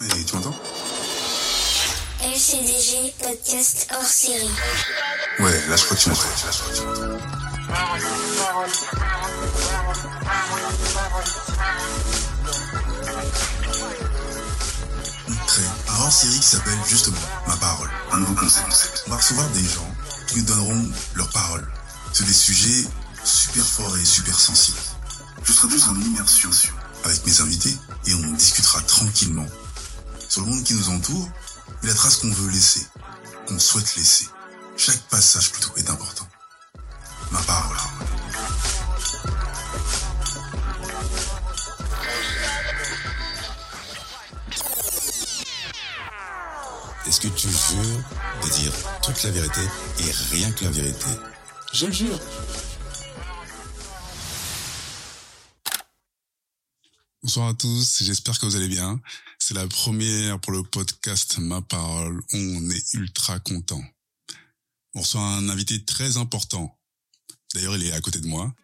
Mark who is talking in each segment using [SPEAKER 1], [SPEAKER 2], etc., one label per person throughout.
[SPEAKER 1] Tu m'entends?
[SPEAKER 2] LCDG podcast hors série.
[SPEAKER 1] Ouais, là je crois que tu m'entends. Là, je crois que tu m'entends. On crée un hors-série qui s'appelle justement Ma parole. Un nouveau concept. On va recevoir des gens qui nous donneront leur parole sur des sujets super forts et super sensibles. Je serai juste en immersion avec mes invités et on discutera tranquillement sur le monde qui nous entoure et la trace qu'on veut laisser, qu'on souhaite laisser. Chaque passage plutôt est important. Ma parole.
[SPEAKER 3] Est-ce que tu jures de dire toute la vérité et rien que la vérité?
[SPEAKER 4] Je le jure.
[SPEAKER 1] Bonsoir à tous, j'espère que vous allez bien. C'est la première pour le podcast Ma Parole. On est ultra content. On reçoit un invité très important. D'ailleurs, il est à côté de moi.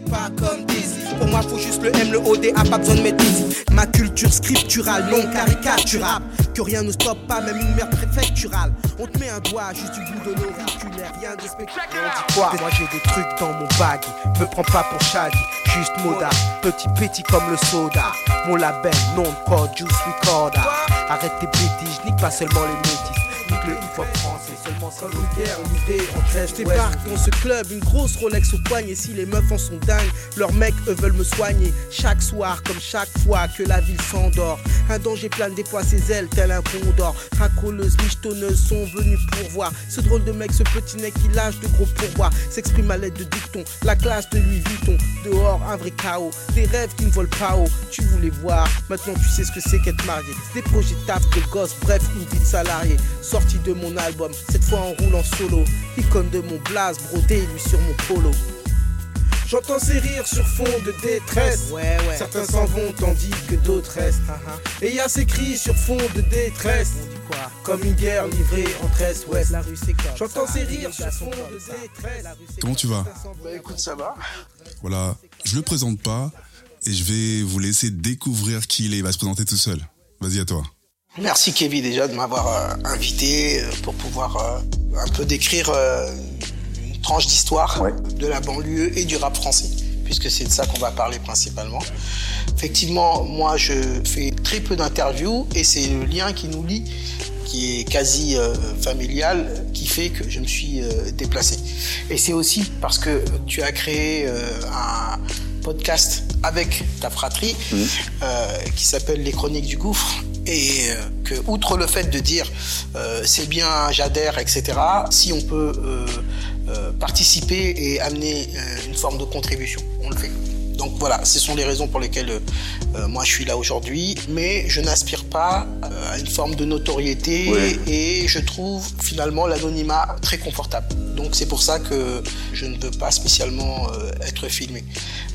[SPEAKER 5] Pas comme Daisy. Pour moi, faut juste le M, le O, D, A, pas besoin de Daisy. Ma culture scripturale, non caricaturable. Que rien ne stoppe pas, même une merde préfecturale. On te met un doigt juste du bout de l'auriculaire, rien de spectaculaire. On dit quoi Moi j'ai des trucs dans mon bag. Me prends pas pour Shaggy, juste moda. Petit petit comme le soda. Mon label, non de code, juice recorder. Arrête tes bêtises, nique pas seulement les métis. Nique le hip-hop français, seulement sans le guerre, l'idée en 13 Je débarque dans ce club, une grosse Rolex au poignet. Si les meufs en sont dingues, leurs mecs eux veulent me soigner. Chaque soir, comme chaque fois que la ville s'endort. Un danger plane déploie ses ailes, tel un condor. Racoleuses, michetonneuses sont venues pour voir. Ce drôle de mec, ce petit nec qui lâche de gros pourboires. S'exprime à l'aide de dictons, la classe de Louis Vuitton. Dehors, un vrai chaos. Des rêves qui ne volent pas haut. Tu voulais voir, maintenant tu sais ce que c'est qu'être marié. Des projets taf de gosse, bref, une vie de salarié. Sorti de mon album, cette fois en roulant solo. Icône de mon blaze, brodé lui sur mon polo. J'entends ces rires sur fond de détresse. Ouais, ouais. Certains s'en vont tandis que d'autres restent. Et il y a ces cris sur fond de détresse. Comme une guerre livrée entre Est Ouest. La rue c'est J'entends ces rires sur fond de détresse.
[SPEAKER 1] Comment tu vas?
[SPEAKER 4] Bah écoute, ça va.
[SPEAKER 1] Voilà, je le présente pas et je vais vous laisser découvrir qui il est. Il va se présenter tout seul. Vas-y à toi.
[SPEAKER 4] Merci Kevin déjà de m'avoir euh, invité euh, pour pouvoir euh, un peu décrire une tranche d'histoire de la banlieue et du rap français, puisque c'est de ça qu'on va parler principalement. Effectivement, moi je fais très peu d'interviews et c'est le lien qui nous lie qui est quasi familial, qui fait que je me suis déplacé. Et c'est aussi parce que tu as créé un podcast avec ta fratrie euh, qui s'appelle Les Chroniques du Gouffre et euh, que outre le fait de dire euh, c'est bien j'adhère etc si on peut euh, euh, participer et amener une forme de contribution on le fait donc voilà, ce sont les raisons pour lesquelles moi je suis là aujourd'hui, mais je n'aspire pas à une forme de notoriété et je trouve finalement l'anonymat très confortable. Donc c'est pour ça que je ne veux pas spécialement être filmé.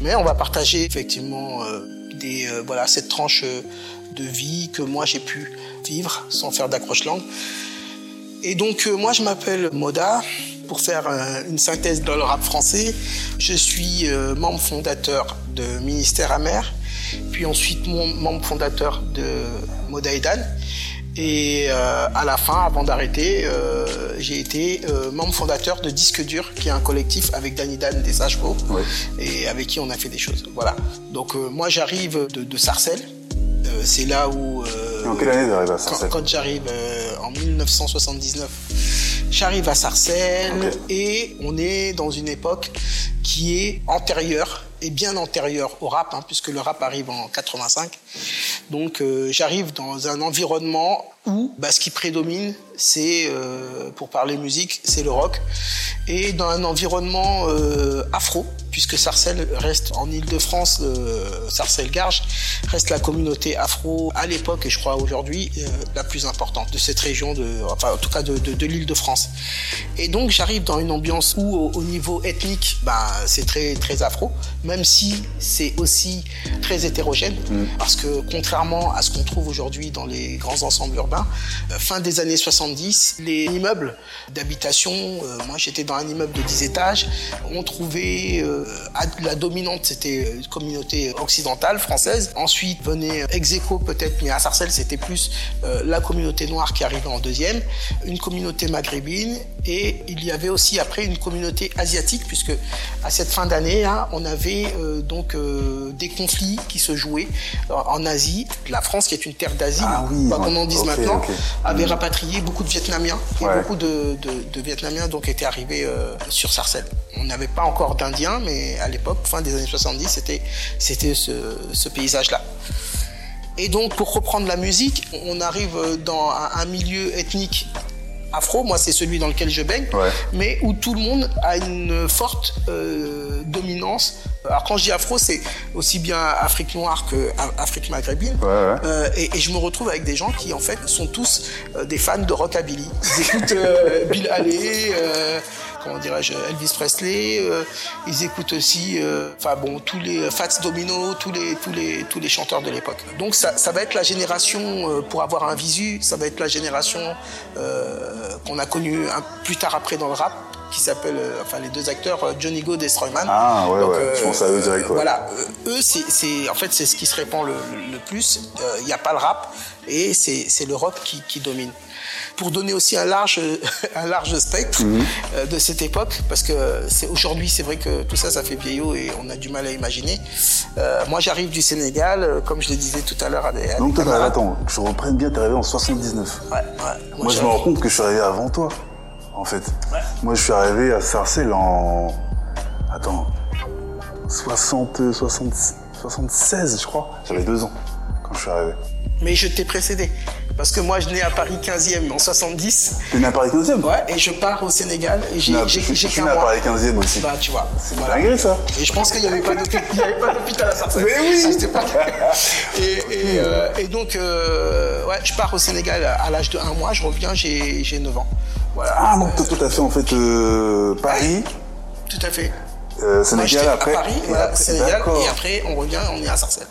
[SPEAKER 4] Mais on va partager effectivement des, euh, voilà, cette tranche euh, de vie que moi j'ai pu vivre sans faire d'accroche-langue. Et donc euh, moi je m'appelle Moda. Pour faire euh, une synthèse dans le rap français, je suis euh, membre fondateur de Ministère Amer, puis ensuite membre fondateur de Moda Edan. Et euh, à la fin, avant d'arrêter, euh, j'ai été euh, membre fondateur de Disque Dur, qui est un collectif avec Danny Dan des Sages-Faux, et avec qui on a fait des choses. Voilà. Donc moi j'arrive de, de Sarcelles. Euh, c'est là où euh,
[SPEAKER 6] En quelle année à
[SPEAKER 4] quand,
[SPEAKER 6] Sarcelles
[SPEAKER 4] quand j'arrive euh, en 1979, j'arrive à Sarcelles et on est dans une époque qui est antérieure et bien antérieure au rap, hein, puisque le rap arrive en 85. Donc euh, j'arrive dans un environnement où bah, ce qui prédomine, c'est, euh, pour parler musique, c'est le rock, et dans un environnement euh, afro, puisque Sarcelles reste en Ile-de-France, euh, Sarcelles-Garges reste la communauté afro à l'époque et je crois aujourd'hui euh, la plus importante de cette région, de, enfin en tout cas de, de, de l'Île-de-France. Et donc j'arrive dans une ambiance où au, au niveau ethnique, bah, c'est très très afro, même si c'est aussi très hétérogène, parce que contrairement à ce qu'on trouve aujourd'hui dans les grands ensembles urbains, euh, fin des années 70, les immeubles d'habitation, euh, moi j'étais dans un immeuble de 10 étages, on trouvait euh, la dominante, c'était une communauté occidentale, française. Ensuite venait Execo peut-être, mais à Sarcelles, c'était plus la communauté noire qui arrivait en deuxième, une communauté maghrébine, et il y avait aussi après une communauté asiatique, puisque à cette fin d'année, hein, on avait donc des conflits qui se jouaient en Asie. La France, qui est une terre d'Asie,
[SPEAKER 6] ah, oui,
[SPEAKER 4] comme on dit maintenant, avait mm. rapatrié beaucoup de Vietnamiens. Et beaucoup de, Vietnamiens donc étaient arrivés euh, sur Sarcelles. On n'avait pas encore d'Indiens, mais à l'époque, fin des années 70, c'était, c'était ce, paysage-là. Et donc, pour reprendre la musique, on arrive dans un milieu ethnique afro, moi c'est celui dans lequel je baigne, mais où tout le monde a une forte euh, dominance. Alors quand je dis afro, c'est aussi bien Afrique noire que Afrique maghrébine. Euh, et, je me retrouve avec des gens qui en fait sont tous euh, des fans de rockabilly. Ils écoutent Bill Haley comment dirais-je, Elvis Presley. Euh, ils écoutent aussi, euh, enfin bon, tous les Fats Domino, tous les, tous les, tous les chanteurs de l'époque. Donc ça, ça, va être la génération, euh, pour avoir un visu, ça va être la génération qu'on a connue plus tard après dans le rap qui s'appelle, enfin les deux acteurs, Johnny Go et Stroyman.
[SPEAKER 6] Ah ouais, ouais, je pense à eux direct.
[SPEAKER 4] Voilà, eux, c'est, en fait, c'est ce qui se répand le, le plus. Il n'y a pas le rap et c'est, le rock qui, qui domine pour donner aussi un large, un large spectre mhm. euh, de cette époque, parce que c'est aujourd'hui, c'est vrai que tout ça, ça fait vieillot et on a du mal à imaginer. Euh, moi, j'arrive du Sénégal, euh, comme je le disais tout à l'heure à.
[SPEAKER 6] Donc, toi, attends, que je reprenne bien, t'es arrivé en 79.
[SPEAKER 4] Ouais, ouais.
[SPEAKER 6] Moi, je me rends compte que je suis arrivé avant toi, en fait. Moi, je suis arrivé à Sarcelles en. Attends. 60, 60, 76, je crois. J'avais deux ans quand je suis arrivé.
[SPEAKER 4] Mais je t'ai précédé. Parce que moi, je nais à Paris 15e en 70.
[SPEAKER 6] Tu nais à Paris 15e
[SPEAKER 4] Ouais, et je pars au Sénégal. Et j'ai,
[SPEAKER 6] je suis né à Paris 15e aussi.
[SPEAKER 4] Bah, tu vois.
[SPEAKER 6] C'est voilà. dingue, ça.
[SPEAKER 4] Et je pense qu'il n'y avait pas d'hôpital à Sarcelles.
[SPEAKER 6] Mais oui
[SPEAKER 4] pas... et, et, euh, et, donc, euh, ouais, je pars au Sénégal à l'âge de 1 mois. Je reviens, j'ai, j'ai 9 ans. Voilà.
[SPEAKER 6] Ah, donc euh, tout à fait, en fait, euh, Paris.
[SPEAKER 4] Tout à fait.
[SPEAKER 6] Sénégal
[SPEAKER 4] moi,
[SPEAKER 6] après.
[SPEAKER 4] À Paris, et voilà, Sénégal. Et après, on revient, on est à Sarcelles.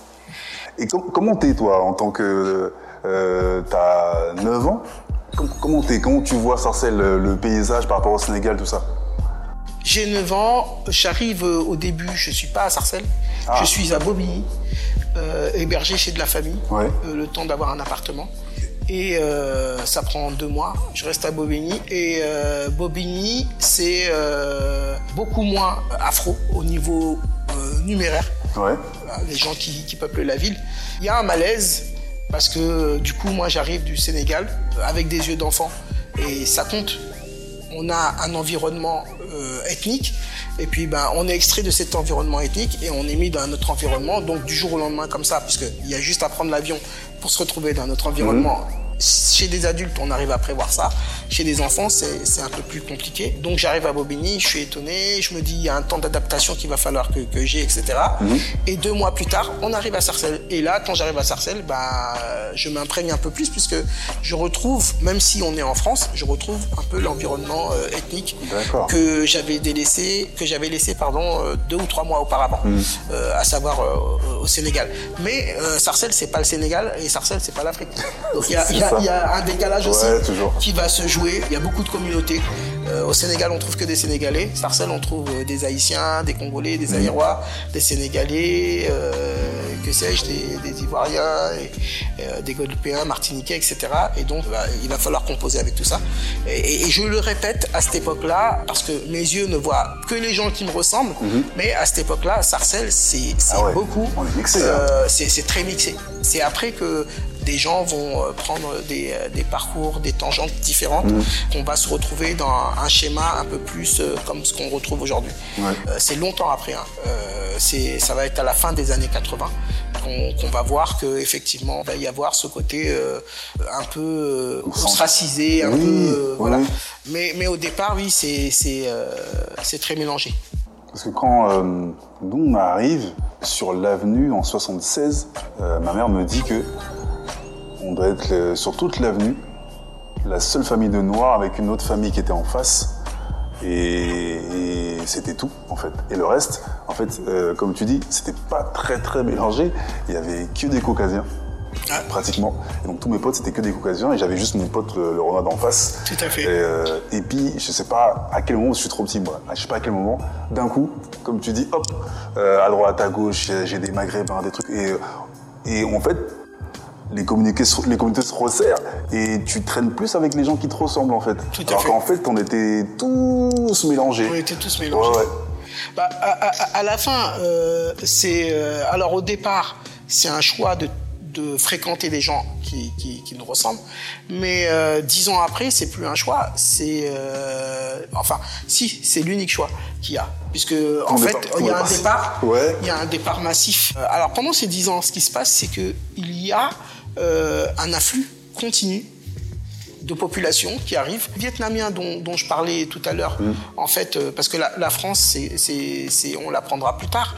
[SPEAKER 6] Et com comment t'es, toi, en tant que euh, t'as 9 ans. Comment, tu vois Sarcelles, le, paysage par rapport au Sénégal, tout ça?
[SPEAKER 4] J'ai 9 ans, j'arrive euh, au début, je suis pas à Sarcelles, ah. je suis à Bobigny, euh, hébergé chez de la famille, le temps d'avoir un appartement. Et ça prend deux mois. Je reste à Bobigny. Et Bobigny, c'est beaucoup moins afro au niveau numéraire. Les gens qui, qui, peuplent la ville. Il y a un malaise parce que du coup, moi, j'arrive du Sénégal avec des yeux d'enfant et ça compte. On a un environnement euh, ethnique et puis ben, on est extrait de cet environnement ethnique et on est mis dans un autre environnement. Donc du jour au lendemain comme ça, puisqu'il y a juste à prendre l'avion pour se retrouver dans notre environnement. Mmh. Chez des adultes, on arrive à prévoir ça. Chez des enfants, c'est un peu plus compliqué. Donc j'arrive à Bobigny, je suis étonné, je me dis il y a un temps d'adaptation qu'il va falloir que, que j'ai, etc. Mhm. Et deux mois plus tard, on arrive à Sarcelles. Et là, quand j'arrive à Sarcelles, bah, je m'imprègne un peu plus puisque je retrouve, même si on est en France, je retrouve un peu l'environnement euh, ethnique que j'avais délaissé, que j'avais laissé pardon euh, deux ou trois mois auparavant, mhm. euh, à savoir au Sénégal. Mais Sarcelles, c'est pas le Sénégal et Sarcelles, c'est pas l'Afrique. Donc il y a, il y a un décalage aussi qui va se jouer. Il y a beaucoup de communautés. Euh, au Sénégal, on trouve que des Sénégalais. Sarcelles, on trouve euh, des Haïtiens, des Congolais, des Aïrois, des Sénégalais, euh, que sais-je, des, Ivoiriens, des Guadeloupéens, Martiniquais, etc. Et donc, bah, il va falloir composer avec tout ça. Et, je le répète à cette époque-là, parce que mes yeux ne voient que les gens qui me ressemblent, mhm. mais à cette époque-là, Sarcelles, c'est ah beaucoup.
[SPEAKER 6] Hein.
[SPEAKER 4] c'est très mixé. C'est après que des gens vont euh, prendre des, euh, des parcours, des tangentes différentes, mmh. qu'on va se retrouver dans un schéma un peu plus euh, comme ce qu'on retrouve aujourd'hui. c'est longtemps après. Hein. c'est, ça va être à la fin des années 80 qu'on, va voir qu'effectivement, il va y avoir ce côté un peu ostracisé, un peu. voilà. Mais, mais au départ, oui, c'est, c'est, c'est très mélangé.
[SPEAKER 6] Parce que quand nous, on arrive sur l'avenue en 76, ma mère me dit que on doit être sur toute l'avenue, la seule famille de Noirs avec une autre famille qui était en face. Et, c'était tout, en fait. Et le reste, en fait, euh, comme tu dis, c'était pas très très mélangé. Il y avait que des Caucasiens. pratiquement. Et donc tous mes potes, c'était que des caucasiens et j'avais juste mon pote, le, le Renard d'en face.
[SPEAKER 4] Tout à fait.
[SPEAKER 6] Et, euh, et puis, je sais pas à quel moment, je suis trop petit, moi. Je sais pas à quel moment, d'un coup, comme tu dis, hop, euh, à droite, à gauche, j'ai- j'ai des maghrébins, des trucs. Et, et en fait, les communautés, se- les communautés se resserrent et tu traînes plus avec les gens qui te ressemblent, en fait.
[SPEAKER 4] Tout à
[SPEAKER 6] Alors qu'en fait, on était tous mélangés.
[SPEAKER 4] On était tous mélangés.
[SPEAKER 6] Ouais, ouais.
[SPEAKER 4] Bah, à, à- à la fin, euh, c'est euh, alors au départ, c'est un choix de, de fréquenter des gens qui, qui, qui nous ressemblent, mais euh, dix ans après, c'est plus un choix, c'est enfin, si, c'est l'unique choix qu'il y a, puisque en
[SPEAKER 6] On
[SPEAKER 4] fait,
[SPEAKER 6] départ-
[SPEAKER 4] il y a un
[SPEAKER 6] départ. Ouais.
[SPEAKER 4] il y a un départ massif. Alors pendant ces dix ans, ce qui se passe, c'est que il y a euh, un afflux continu de population qui arrivent. Les Vietnamiens dont, dont je parlais tout à l'heure, en fait, euh, parce que la, la France, c'est, c'est, c'est- on l'apprendra plus tard,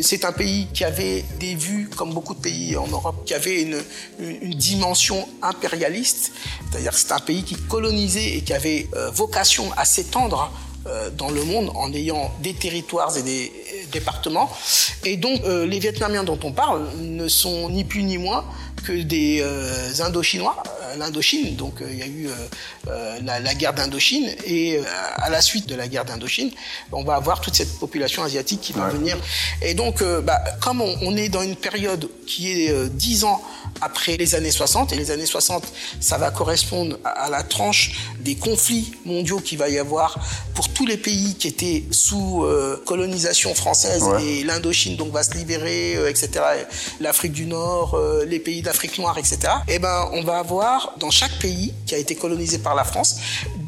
[SPEAKER 4] c'est un pays qui avait des vues, comme beaucoup de pays en Europe, qui avait une, une, une dimension impérialiste, c'est-à-dire que c'est un pays qui colonisait et qui avait euh, vocation à s'étendre euh, dans le monde en ayant des territoires et des départements. Et donc, les Vietnamiens dont on parle ne sont ni plus ni moins que des euh, Indochinois, euh, l'Indochine. Donc, euh, il y a eu la, la guerre d'Indochine et à la suite de la guerre d'Indochine, on va avoir toute cette population asiatique qui va
[SPEAKER 6] Ouais.
[SPEAKER 4] venir. Et donc, bah, comme on, on est dans une période qui est 10 ans après les années 60, et les années 60, ça va correspondre à, à la tranche des conflits mondiaux qu'il va y avoir pour tous les pays qui étaient sous euh, colonisation française
[SPEAKER 6] Ouais.
[SPEAKER 4] et l'Indochine donc va se libérer, euh, etc. L'Afrique du Nord, euh, les pays d'Afrique noire, etc. Et ben, on va avoir dans chaque pays qui a été colonisé par la France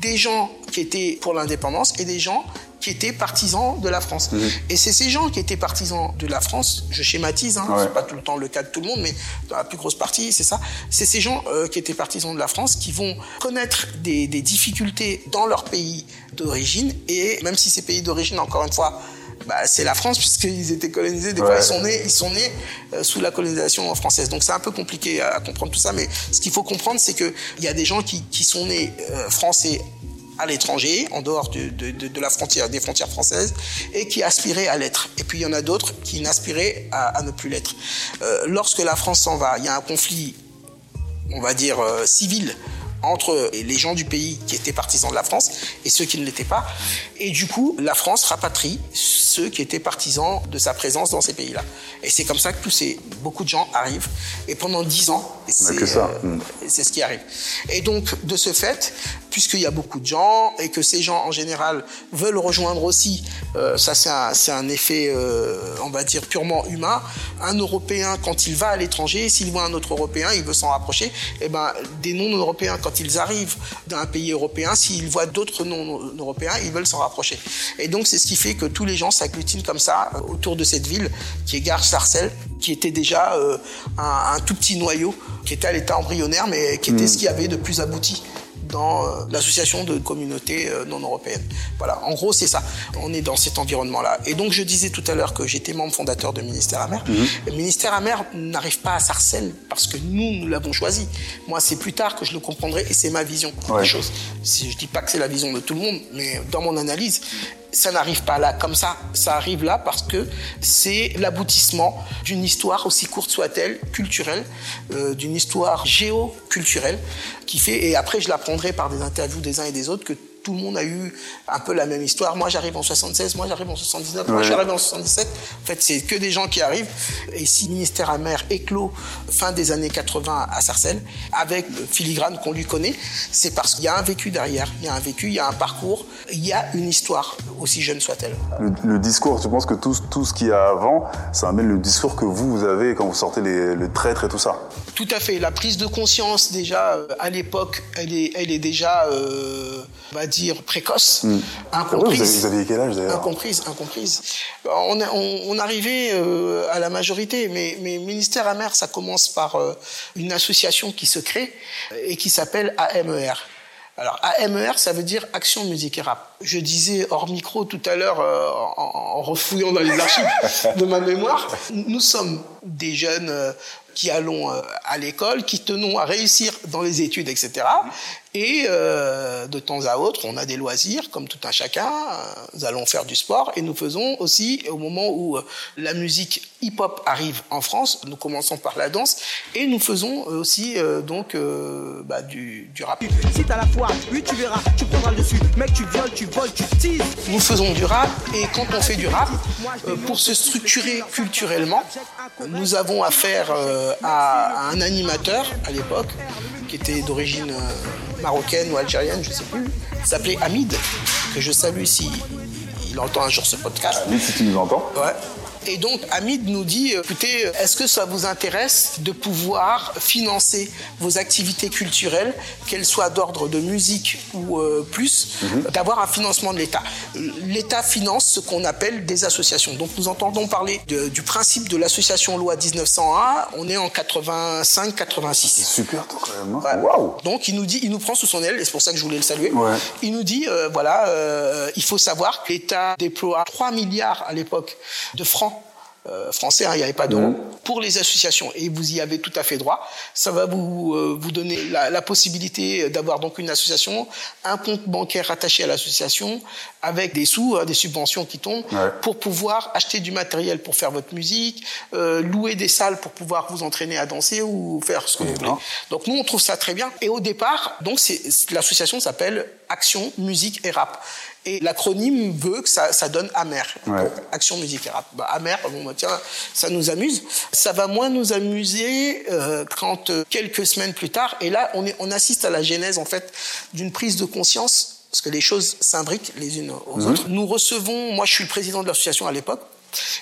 [SPEAKER 4] des gens qui étaient pour l'indépendance et des gens qui étaient partisans de la France. Et c'est ces gens qui étaient partisans de la France, je schématise, hein,
[SPEAKER 6] Ouais.
[SPEAKER 4] c'est pas tout le temps le cas de tout le monde, mais dans la plus grosse partie, c'est ça. C'est ces gens euh, qui étaient partisans de la France qui vont connaître des, des difficultés dans leur pays d'origine, et même si ces pays d'origine, encore une fois, bah, c'est la France puisqu'ils étaient colonisés. Des fois, ils sont nés, ils sont nés euh, sous la colonisation française. Donc c'est un peu compliqué à, à comprendre tout ça, mais ce qu'il faut comprendre, c'est que il y a des gens qui, qui sont nés euh, français à l'étranger, en dehors de, de- de- de la frontière, des frontières françaises, et qui aspiraient à l'être. Et puis il y en a d'autres qui n'aspiraient à, à ne plus l'être. Euh, lorsque la France s'en va, il y a un conflit on va dire, civile entre les gens du pays qui étaient partisans de la France et ceux qui ne l'étaient pas. Et du coup, la France rapatrie ceux qui étaient partisans de sa présence dans ces pays-là. Et c'est comme ça que tous ces, beaucoup de gens arrivent. Et pendant dix ans, c'est
[SPEAKER 6] que ça.
[SPEAKER 4] euh,
[SPEAKER 6] Mm.
[SPEAKER 4] c'est ce qui arrive. Et donc, de ce fait, puisqu'il y a beaucoup de gens et que ces gens, en général, veulent rejoindre aussi, euh, ça c'est un, effet, euh, on va dire, purement humain. Un Européen, quand il va à l'étranger, s'il voit un autre Européen, il veut s'en rapprocher. Et ben, des non-Européens, quand ils arrivent dans un pays européen, s'ils voient d'autres non-Européens, ils veulent s'en rapprocher. Et donc, c'est ce qui fait que tous les gens s'agglutinent comme ça autour de cette ville qui est Gare Sarcelles, qui était déjà euh, un, un tout petit noyau, qui était à l'état embryonnaire, mais qui était ce qu'il y avait de plus abouti dans euh, l'association de communautés euh, non européennes. Voilà, en gros, c'est ça. On est dans cet environnement-là. Et donc, je disais tout à l'heure que j'étais membre fondateur de Ministère Amer. Le Ministère Amer n'arrive pas à Sarcelles parce que nous, nous l'avons choisi. Moi, c'est plus tard que je le comprendrai et c'est ma vision
[SPEAKER 6] Ouais.
[SPEAKER 4] des choses. Je dis pas que c'est la vision de tout le monde, mais dans mon analyse, ça n'arrive pas là comme ça. Ça arrive là parce que c'est l'aboutissement d'une histoire, aussi courte soit-elle, culturelle, euh, d'une histoire géoculturelle, qui fait, et après je l'apprendrai par des interviews des uns et des autres, que tout le monde a eu un peu la même histoire. Moi, j'arrive en 76, moi, j'arrive en 79, moi,
[SPEAKER 6] Ouais.
[SPEAKER 4] je suis arrivé en 77. En fait, c'est que des gens qui arrivent. Et si le ministère amer éclot fin des années 80 à Sarcelles, avec le filigrane qu'on lui connaît, c'est parce qu'il y a un vécu derrière, il y a un vécu, il y a un parcours, il y a une histoire, aussi jeune soit-elle.
[SPEAKER 6] Le, le discours, tu penses que tout, tout ce qu'il y a avant, ça amène le discours que vous, vous avez quand vous sortez les, le traître et tout ça?
[SPEAKER 4] Tout à fait. La prise de conscience, déjà, euh, à l'époque, elle est, elle est déjà, euh, on va dire, précoce,
[SPEAKER 6] Ouais,
[SPEAKER 4] incomprise.
[SPEAKER 6] vous, aviez quel âge d'ailleurs
[SPEAKER 4] Incomprise, incomprise. On, a- on, on arrivait euh, à la majorité, mais, mais Ministère Amer, ça commence par euh, une association qui se crée et qui s'appelle AMER. Alors AMER, ça veut dire Action Musique et Rap. Je disais hors micro tout à l'heure, euh, en, en refouillant dans les archives de ma mémoire, nous sommes des jeunes qui allons à l'école, qui tenons à réussir dans les études, etc. Et euh, de temps à autre, on a des loisirs, comme tout un chacun. Nous allons faire du sport et nous faisons aussi, au moment où euh, la musique hip-hop arrive en France, nous commençons par la danse et nous faisons aussi euh, donc euh, bah, du, du rap.
[SPEAKER 5] Si t'as la foi, oui tu verras, tu prendras le dessus. Mec, tu violes, tu voles, tu teases.
[SPEAKER 4] Nous faisons du rap et quand on fait du rap, euh, pour se structurer culturellement, nous avons affaire euh, à, à un animateur à l'époque qui était d'origine euh, marocaine ou algérienne, je sais plus. S'appelait Hamid, que je salue si il entend un jour ce podcast.
[SPEAKER 6] Mais si tu nous entends,
[SPEAKER 4] Ouais. Et donc Hamid nous dit, euh, écoutez, est-ce que ça vous intéresse de pouvoir financer vos activités culturelles, qu'elles soient d'ordre de musique ou euh, plus, d'avoir un financement de l'État? L'État finance ce qu'on appelle des associations. Donc nous entendons parler de- du principe de l'association loi 1901, on est en 85-86.
[SPEAKER 6] super tôt quand même.
[SPEAKER 4] Ouais.
[SPEAKER 6] hein. Waouh
[SPEAKER 4] Donc il nous dit, il nous prend sous son aile, et c'est pour ça que je voulais le saluer.
[SPEAKER 6] Ouais.
[SPEAKER 4] Il nous dit, euh, voilà, euh, il faut savoir que l'État déploie 3 milliards à l'époque de francs. Euh, français, hein, il n'y avait pas d'euros, pour les associations. Et vous y avez tout à fait droit. Ça va vous, euh, vous donner la, la possibilité d'avoir donc une association, un compte bancaire attaché à l'association, avec des sous, hein, des subventions qui tombent,
[SPEAKER 6] Ouais.
[SPEAKER 4] pour pouvoir acheter du matériel pour faire votre musique, euh, louer des salles pour pouvoir vous entraîner à danser ou faire ce que vous voulez.
[SPEAKER 6] D'accord.
[SPEAKER 4] Donc nous, on trouve ça très bien. Et au départ, donc l'association s'appelle Action Musique et Rap. Et l'acronyme veut que ça, ça donne AMER.
[SPEAKER 6] Ouais.
[SPEAKER 4] Donc, Action Rap. Bah, AMER, bon, bah, tiens, ça nous amuse. Ça va moins nous amuser euh, quand euh, quelques semaines plus tard, et là, on, est, on assiste à la genèse en fait d'une prise de conscience, parce que les choses s'imbriquent les unes aux autres. Nous recevons, moi, je suis le président de l'association à l'époque.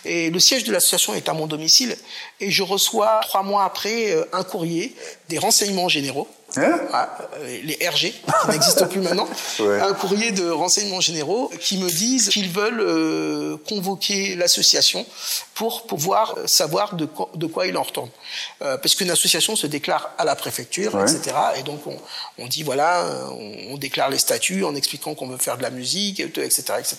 [SPEAKER 4] Et le siège de l'association est à mon domicile. Et je reçois trois mois après euh, un courrier des renseignements généraux,
[SPEAKER 6] Hein
[SPEAKER 4] Ah, euh, les RG, qui n'existent plus maintenant,
[SPEAKER 6] Ouais.
[SPEAKER 4] un courrier de renseignements généraux qui me disent qu'ils veulent euh, convoquer l'association pour pouvoir euh, savoir de, quoi- de quoi il en retourne. Euh, parce qu'une association se déclare à la préfecture,
[SPEAKER 6] Ouais.
[SPEAKER 4] etc. Et donc on, on dit voilà, on, on déclare les statuts en expliquant qu'on veut faire de la musique, etc., etc.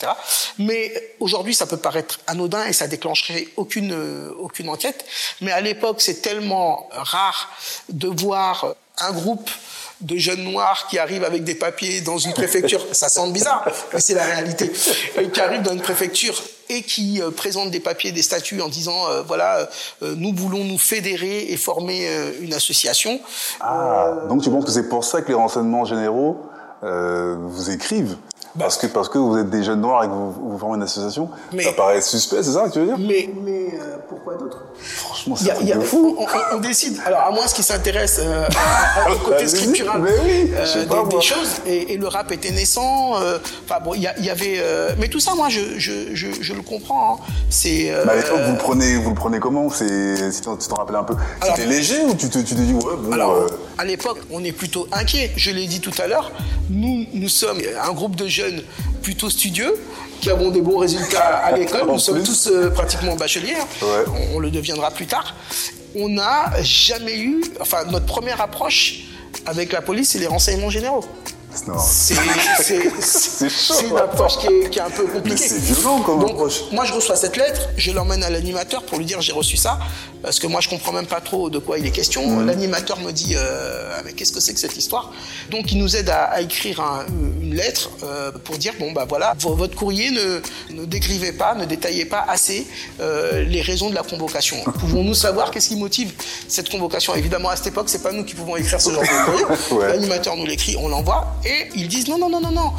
[SPEAKER 4] Mais aujourd'hui, ça peut paraître anodin et ça déclencherait aucune aucune enquête. Mais à l'époque, c'est tellement rare de voir un groupe de jeunes noirs qui arrivent avec des papiers dans une préfecture, ça semble bizarre, mais c'est la réalité, Euh, qui arrivent dans une préfecture et qui euh, présentent des papiers, des statuts en disant, euh, voilà, euh, nous voulons nous fédérer et former une association.
[SPEAKER 6] Ah, donc tu penses que c'est pour ça que les renseignements généraux vous écrivent? Parce que, parce que vous êtes des jeunes noirs et que vous, vous formez une association
[SPEAKER 4] Mais-
[SPEAKER 6] Ça paraît suspect, c'est ça que tu veux dire?
[SPEAKER 4] Mais, mais euh, pourquoi d'autre
[SPEAKER 6] Franchement, c'est un
[SPEAKER 4] il y a-
[SPEAKER 6] de fou.
[SPEAKER 4] on, on- on décide? Alors, à moins ce qui s'intéresse euh, au côté
[SPEAKER 6] Vas-y,
[SPEAKER 4] scriptural
[SPEAKER 6] mais oui, je sais
[SPEAKER 4] euh,
[SPEAKER 6] pas,
[SPEAKER 4] des, choses, et, et le rap était naissant. euh, Enfin bon, il y, avait. euh, mais tout ça, moi, je, je, je, je le comprends. hein. C'est. euh,
[SPEAKER 6] Mais à l'époque, vous le prenez, vous le prenez comment? C'est, si tu t'en rappelles un peu, c'était léger ou tu te, tu te dis ouais bon.
[SPEAKER 4] Alors,
[SPEAKER 6] euh,
[SPEAKER 4] à l'époque, on est plutôt inquiet. Je l'ai dit tout à l'heure. Nous, nous sommes un groupe de jeunes plutôt studieux qui avons des bons résultats à l'école. Nous sommes tous euh, pratiquement bacheliers. hein.
[SPEAKER 6] Ouais.
[SPEAKER 4] On, on le deviendra plus tard. On n'a jamais eu, enfin, notre première approche avec la police, c'est les renseignements généraux. C'est une
[SPEAKER 6] ouais.
[SPEAKER 4] approche qui est, qui est un peu compliquée.
[SPEAKER 6] Mais c'est violent comme
[SPEAKER 4] Donc,
[SPEAKER 6] approche.
[SPEAKER 4] Moi, je reçois cette lettre, je l'emmène à l'animateur pour lui dire j'ai reçu ça, parce que moi, je comprends même pas trop de quoi il est question. L'animateur me dit euh, mais qu'est-ce que c'est que cette histoire? Donc, il nous aide à, à écrire un- une lettre euh, pour dire bon bah voilà, vo- votre courrier ne, ne décrivait pas, ne détaillait pas assez euh, les raisons de la convocation. Pouvons-nous savoir qu'est-ce qui motive cette convocation? Évidemment, à cette époque, c'est pas nous qui pouvons écrire ce genre de courrier.
[SPEAKER 6] Ouais.
[SPEAKER 4] L'animateur nous l'écrit, on l'envoie, et ils disent non, non, non, non, non,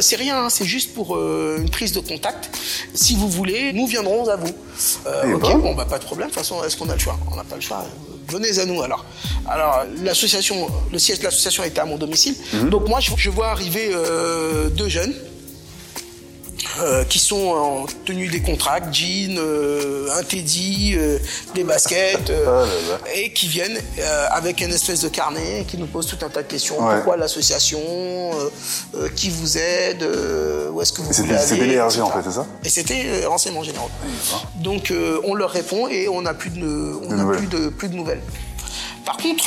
[SPEAKER 4] c'est rien, hein, c'est juste pour une prise de contact. Si vous voulez, nous viendrons à vous.
[SPEAKER 6] Eh
[SPEAKER 4] ok,
[SPEAKER 6] ben.
[SPEAKER 4] bon, bah pas de problème, de toute façon, est-ce qu'on a le choix On n'a pas le choix. Venez à nous alors. Alors, l'association, le siège de l'association était à mon domicile.
[SPEAKER 6] Mhm.
[SPEAKER 4] Donc, moi, je, je vois arriver euh, deux jeunes. Euh, qui sont en tenue des contracts, jeans, euh, un teddy, euh, des baskets, euh,
[SPEAKER 6] Ah là là.
[SPEAKER 4] et qui viennent avec une espèce de carnet, qui nous posent tout un tas de questions.
[SPEAKER 6] Ouais.
[SPEAKER 4] Pourquoi l'association Qui vous aide Où est-ce que vous
[SPEAKER 6] Et c'était-
[SPEAKER 4] voulez aller
[SPEAKER 6] c'était les RG,
[SPEAKER 4] etc.
[SPEAKER 6] en fait, c'est ça
[SPEAKER 4] Et c'était renseignements généraux. Donc euh, on leur répond et on n'a plus de, on
[SPEAKER 6] nouvelles.
[SPEAKER 4] plus de, plus de nouvelles. Par contre,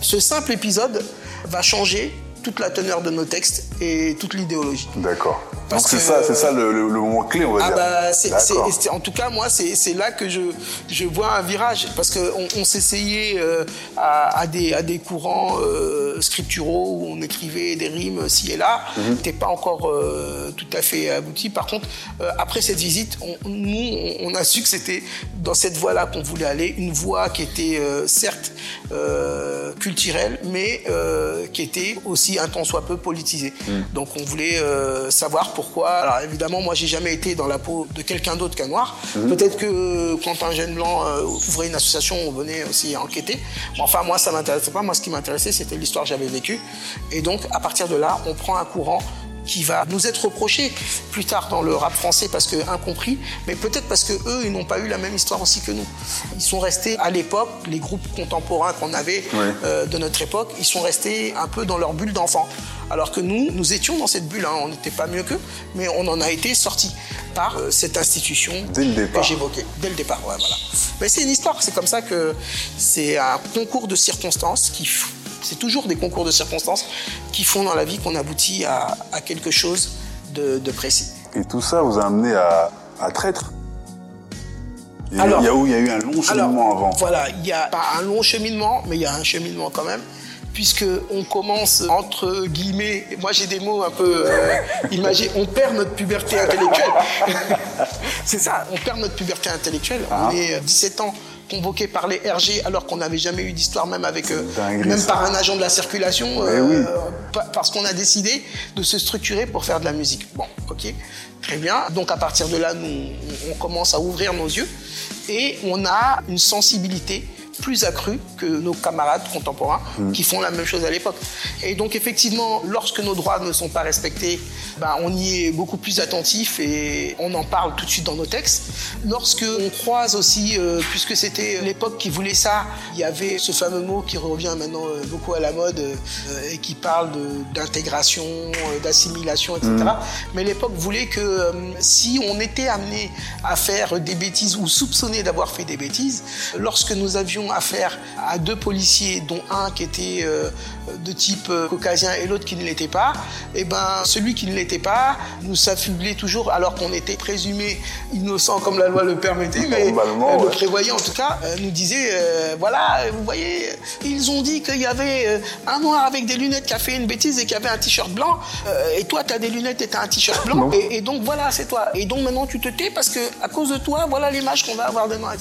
[SPEAKER 4] ce simple épisode va changer toute la teneur de nos textes et toute l'idéologie.
[SPEAKER 6] D'accord. Donc c'est ça, c'est ça le, le- le moment clé, on va
[SPEAKER 4] Ah
[SPEAKER 6] dire.
[SPEAKER 4] bah, c'est, c'est- en tout cas, moi, c'est, c'est là que je, je vois un virage. Parce qu'on on s'essayait euh, à, à des, à des courants euh, scripturaux où on écrivait des rimes ci et là.
[SPEAKER 6] Mhm.
[SPEAKER 4] C'était pas encore euh, tout à fait abouti. Par contre, euh, après cette visite, on- nous, on, a su que c'était dans cette voie-là qu'on voulait aller. Une voie qui était euh, certes euh, culturelle, mais euh, qui était aussi un tant soit peu politisée. Donc on voulait euh, pourquoi. Alors évidemment, moi j'ai jamais été dans la peau de quelqu'un d'autre qu'un noir. Peut-être que quand un jeune blanc euh, ouvrait une association, on venait aussi enquêter. Mais enfin moi ça m'intéressait pas. Moi ce qui m'intéressait c'était l'histoire que j'avais vécue. Et donc à partir de là, on prend un courant qui va nous être reproché plus tard dans le rap français parce que incompris, mais peut-être parce que eux ils n'ont pas eu la même histoire aussi que nous. Ils sont restés à l'époque, les groupes contemporains qu'on avait
[SPEAKER 6] Ouais.
[SPEAKER 4] euh, de notre époque, ils sont restés un peu dans leur bulle d'enfant. Alors que nous, nous étions dans cette bulle, hein. on n'était pas mieux qu'eux, mais on en a été sortis par euh, cette institution
[SPEAKER 6] Dès le départ.
[SPEAKER 4] que j'évoquais. Dès le départ, ouais, voilà. Mais c'est une histoire, c'est comme ça que c'est un concours de circonstances qui c'est toujours des concours de circonstances qui font dans la vie qu'on aboutit à, à quelque chose de, de précis.
[SPEAKER 6] Et tout ça vous a amené à, à traître? Il y, a,
[SPEAKER 4] Alors-
[SPEAKER 6] il y a où il y a eu un long cheminement avant.
[SPEAKER 4] Voilà, il y a pas un long cheminement, mais il y a un cheminement quand même. Puisque on commence entre guillemets, moi j'ai des mots un peu euh, imagés, on perd notre puberté intellectuelle. C'est ça, on perd notre puberté intellectuelle.
[SPEAKER 6] Ah.
[SPEAKER 4] On est euh, 17 ans convoqués par les RG alors qu'on n'avait jamais eu d'histoire même avec euh, même
[SPEAKER 6] ça.
[SPEAKER 4] par un agent de la circulation euh,
[SPEAKER 6] oui.
[SPEAKER 4] parce qu'on a décidé de se structurer pour faire de la musique. Bon, ok, très bien. Donc à partir de là, nous, on commence à ouvrir nos yeux et on a une sensibilité plus accrue que nos camarades contemporains qui font la même chose à l'époque. Et donc effectivement, lorsque nos droits ne sont pas respectés, ben, on y est beaucoup plus attentif et on en parle tout de suite dans nos textes. Lorsque on croise aussi, euh, puisque c'était l'époque qui voulait ça, il y avait ce fameux mot qui revient maintenant euh, beaucoup à la mode euh, et qui parle d'intégration, d'assimilation, etc. Mais l'époque voulait que si on était amené à faire des bêtises ou soupçonné d'avoir fait des bêtises, lorsque nous avions affaire à deux policiers, dont un qui était euh, de type euh, caucasien et l'autre qui ne l'était pas, et ben celui qui ne l'était pas nous s'affublait toujours alors qu'on était présumé innocent comme la loi le permettait, mais euh, le
[SPEAKER 6] ouais.
[SPEAKER 4] prévoyait en tout cas, nous disait euh, voilà, vous voyez, ils ont dit qu'il y avait un noir avec des lunettes qui a fait une bêtise et qui avait un t-shirt blanc, euh, et toi tu as des lunettes et tu as un t-shirt blanc, et, et donc voilà, c'est toi. Et donc maintenant tu te tais parce que à cause de toi, voilà l'image qu'on va avoir de noirs.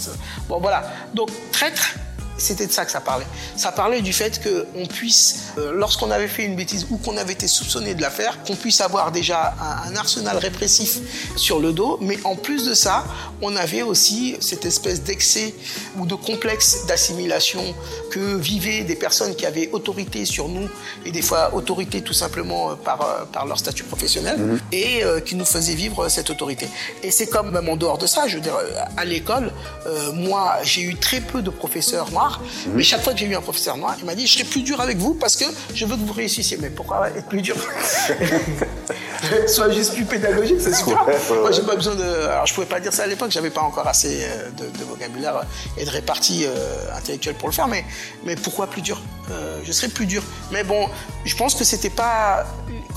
[SPEAKER 4] Bon voilà, donc traître. C'était de ça que ça parlait. Ça parlait du fait qu'on puisse, euh, lorsqu'on avait fait une bêtise ou qu'on avait été soupçonné de la faire, qu'on puisse avoir déjà un, un arsenal répressif sur le dos, mais en plus de ça, on avait aussi cette espèce d'excès ou de complexe d'assimilation que vivaient des personnes qui avaient autorité sur nous, et des fois autorité tout simplement euh, par, euh, par leur statut professionnel, et euh, qui nous faisaient vivre cette autorité. Et c'est comme, même en dehors de ça, je veux dire, à l'école, euh, moi, j'ai eu très peu de professeurs noirs, mais chaque fois que j'ai eu un professeur noir, il m'a dit, je serai plus dur avec vous parce que je veux que vous réussissiez. Mais pourquoi être plus dur? Sois juste plus pédagogique, c'est super.
[SPEAKER 6] Ouais,
[SPEAKER 4] Moi, j'ai pas besoin de. Alors, je pouvais pas dire ça à l'époque, j'avais pas encore assez euh, de, de vocabulaire euh, et de répartie euh, intellectuelle pour le faire, mais, mais pourquoi plus dur? Euh, Je serais plus dur. Mais bon, je pense que c'était pas.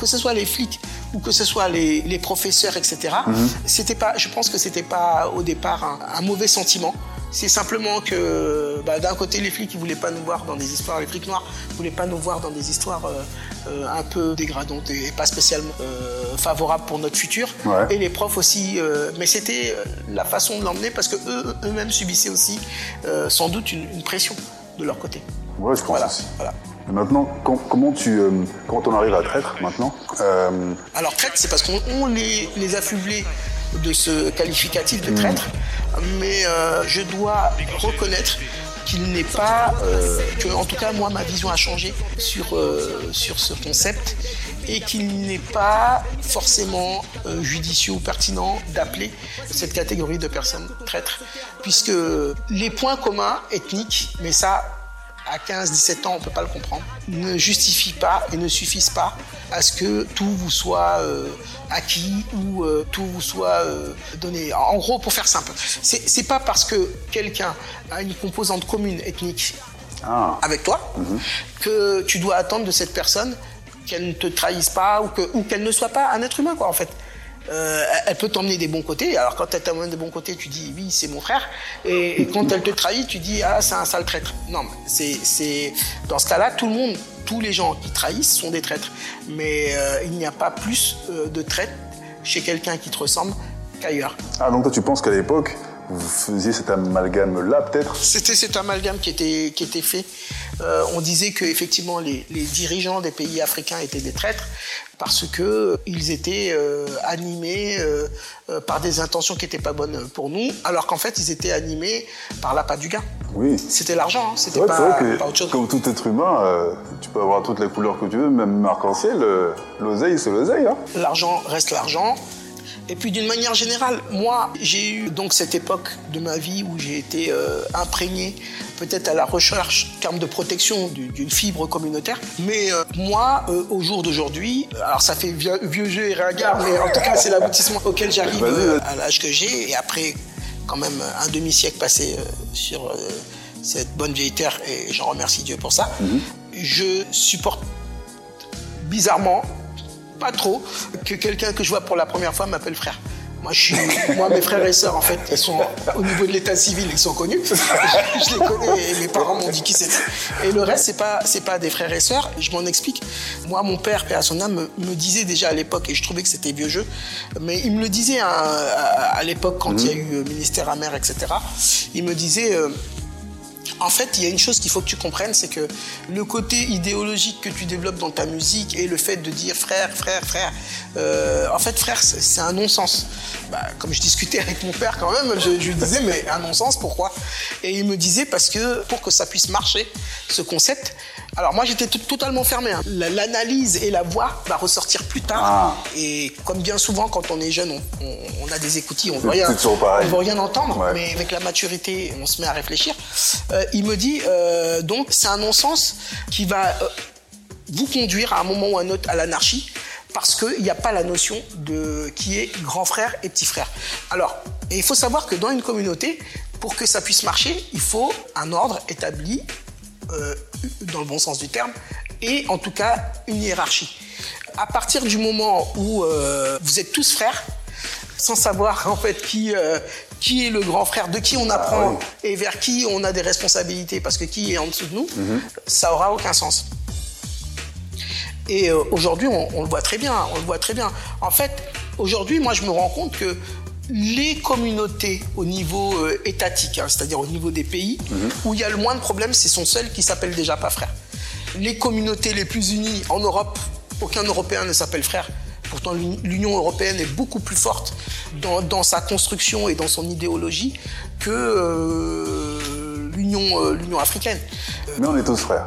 [SPEAKER 4] Que ce soit les flics ou que ce soit les, les professeurs, etc., c'était pas. Je pense que c'était pas au départ un, un mauvais sentiment. C'est simplement que bah, d'un côté, les flics, ils voulaient pas nous voir dans des histoires, les flics noirs voulaient pas nous voir dans des histoires euh, euh, un peu dégradantes et, pas spécialement euh, favorables pour notre futur.
[SPEAKER 6] Ouais.
[SPEAKER 4] Et les profs aussi. euh, mais c'était la façon de l'emmener parce que eux, eux-mêmes subissaient aussi sans doute une, une pression de leur côté.
[SPEAKER 6] Ouais, je pense
[SPEAKER 4] Voilà,
[SPEAKER 6] aussi.
[SPEAKER 4] voilà.
[SPEAKER 6] Et maintenant, com- comment tu, euh, quand on arrive à traître maintenant, euh,
[SPEAKER 4] Alors traître, c'est parce qu'on on les, les affublait de ce qualificatif de traître, mais euh, je dois reconnaître qu'il n'est pas, euh, en tout cas moi ma vision a changé sur, euh, ce concept et qu'il n'est pas forcément judicieux ou pertinent d'appeler cette catégorie de personnes traîtres, puisque les points communs ethniques, mais ça à 15-17 ans, on ne peut pas le comprendre, ne justifie pas et ne suffisent pas à ce que tout vous soit euh, acquis ou euh, tout vous soit euh, donné. En gros, pour faire simple, c'est pas parce que quelqu'un a une composante commune ethnique
[SPEAKER 6] ah,
[SPEAKER 4] avec toi que tu dois attendre de cette personne qu'elle ne te trahisse pas ou qu'elle ne soit pas un être humain, quoi, en fait. Euh, elle peut t'emmener des bons côtés. Alors quand elle t'emmène des bons côtés, tu dis oui, c'est mon frère. Et, et quand elle te trahit, tu dis ah, c'est un sale traître. Non, c'est, c'est dans ce cas-là, tout le monde, tous les gens qui trahissent sont des traîtres. Mais euh, il n'y a pas plus euh, de traître chez quelqu'un qui te ressemble qu'ailleurs.
[SPEAKER 6] Ah, donc toi, tu penses qu'à l'époque, vous faisiez cet amalgame-là, peut-être?
[SPEAKER 4] C'était cet amalgame qui était, qui était fait. Euh, on disait que effectivement les, les dirigeants des pays africains étaient des traîtres parce que euh, ils étaient euh, animés euh, par des intentions qui n'étaient pas bonnes pour nous, alors qu'en fait ils étaient animés par l'appât du gain.
[SPEAKER 6] Oui.
[SPEAKER 4] C'était l'argent, hein, c'était pas,
[SPEAKER 6] que,
[SPEAKER 4] autre chose.
[SPEAKER 6] comme tout être humain, tu peux avoir toutes les couleurs que tu veux, même arc-en-ciel, l'oseille, c'est l'oseille. Hein.
[SPEAKER 4] L'argent reste l'argent. Et puis d'une manière générale, moi j'ai eu donc cette époque de ma vie où j'ai été euh, imprégné peut-être à la recherche en termes de protection du- d'une fibre communautaire. Mais euh, moi, euh, au jour d'aujourd'hui, alors ça fait vieux, vieux jeu et ringard, mais en tout cas c'est l'aboutissement auquel j'arrive
[SPEAKER 6] vas-y.
[SPEAKER 4] à l'âge que j'ai et après quand même un demi-siècle passé sur cette bonne vieille terre et j'en remercie Dieu pour ça. Je supporte bizarrement, pas trop, que quelqu'un que je vois pour la première fois m'appelle frère. Moi, je suis, moi, mes frères et sœurs, en fait, ils sont au niveau de l'état civil, ils sont connus. je les connais et mes parents m'ont dit qui c'était. Et le reste, c'est pas, c'est pas des frères et sœurs. Je m'en explique. Moi, mon père, père à son âme, me, me disait déjà à l'époque, et je trouvais que c'était vieux jeu, mais il me le disait hein, à, à l'époque quand il y a eu euh, ministère amer, etc. Il me disait. euh, en fait, il y a une chose qu'il faut que tu comprennes, c'est que le côté idéologique que tu développes dans ta musique et le fait de dire frère, frère, frère, euh, en fait, frère, c'est un non-sens. Bah, comme je discutais avec mon père quand même, je, je lui disais, mais un non-sens, pourquoi? Et il me disait, parce que pour que ça puisse marcher, ce concept, alors moi j'étais totalement fermé. hein. La- L'analyse et la voix va ressortir plus tard.
[SPEAKER 6] Ah.
[SPEAKER 4] Et comme bien souvent, quand on est jeune, on, on- on a des écoutilles, on ne veut rien, on veut rien entendre,
[SPEAKER 6] Ouais.
[SPEAKER 4] mais avec la maturité, on se met à réfléchir. Euh, il me dit, euh, donc, c'est un non-sens qui va euh, vous conduire à un moment ou à un autre à l'anarchie, parce qu'il n'y a pas la notion de qui est grand frère et petit frère. Alors, il faut savoir que dans une communauté, pour que ça puisse marcher, il faut un ordre établi, euh, dans le bon sens du terme, et en tout cas une hiérarchie. À partir du moment où euh, vous êtes tous frères, sans savoir en fait qui, euh, qui est le grand frère, de qui on apprend
[SPEAKER 6] oui.
[SPEAKER 4] et vers qui on a des responsabilités, parce que qui est en dessous de nous, ça aura aucun sens. Et aujourd'hui, on, on le voit très bien, on le voit très bien. En fait, aujourd'hui, moi, je me rends compte que les communautés au niveau euh, étatique, hein, c'est-à-dire au niveau des pays, où il y a le moins de problèmes, c'est son seul qui s'appelle déjà pas frère. Les communautés les plus unies en Europe, aucun Européen ne s'appelle frère. Pourtant, l'Uni- l'Union européenne est beaucoup plus forte dans, dans sa construction et dans son idéologie que euh, l'Union euh, l'Union africaine.
[SPEAKER 6] Mais on est tous frères.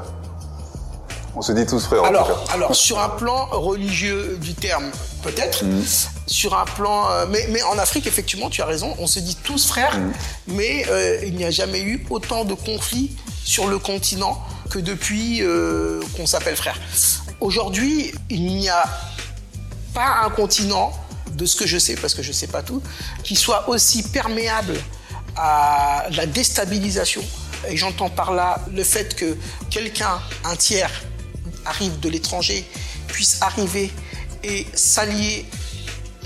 [SPEAKER 6] On se dit tous frères, en tout
[SPEAKER 4] Alors,
[SPEAKER 6] cas.
[SPEAKER 4] alors, sur un plan religieux du terme, peut-être.
[SPEAKER 6] Mm.
[SPEAKER 4] Sur un plan. euh, mais, mais en Afrique, effectivement, tu as raison, on se dit tous frères,
[SPEAKER 6] Mm.
[SPEAKER 4] mais euh, il n'y a jamais eu autant de conflits sur le continent que depuis euh, qu'on s'appelle frère. Aujourd'hui, il n'y a pas un continent, de ce que je sais, parce que je ne sais pas tout, qui soit aussi perméable à la déstabilisation. Et j'entends par là le fait que quelqu'un, un tiers, arrive de l'étranger, puisse arriver et s'allier.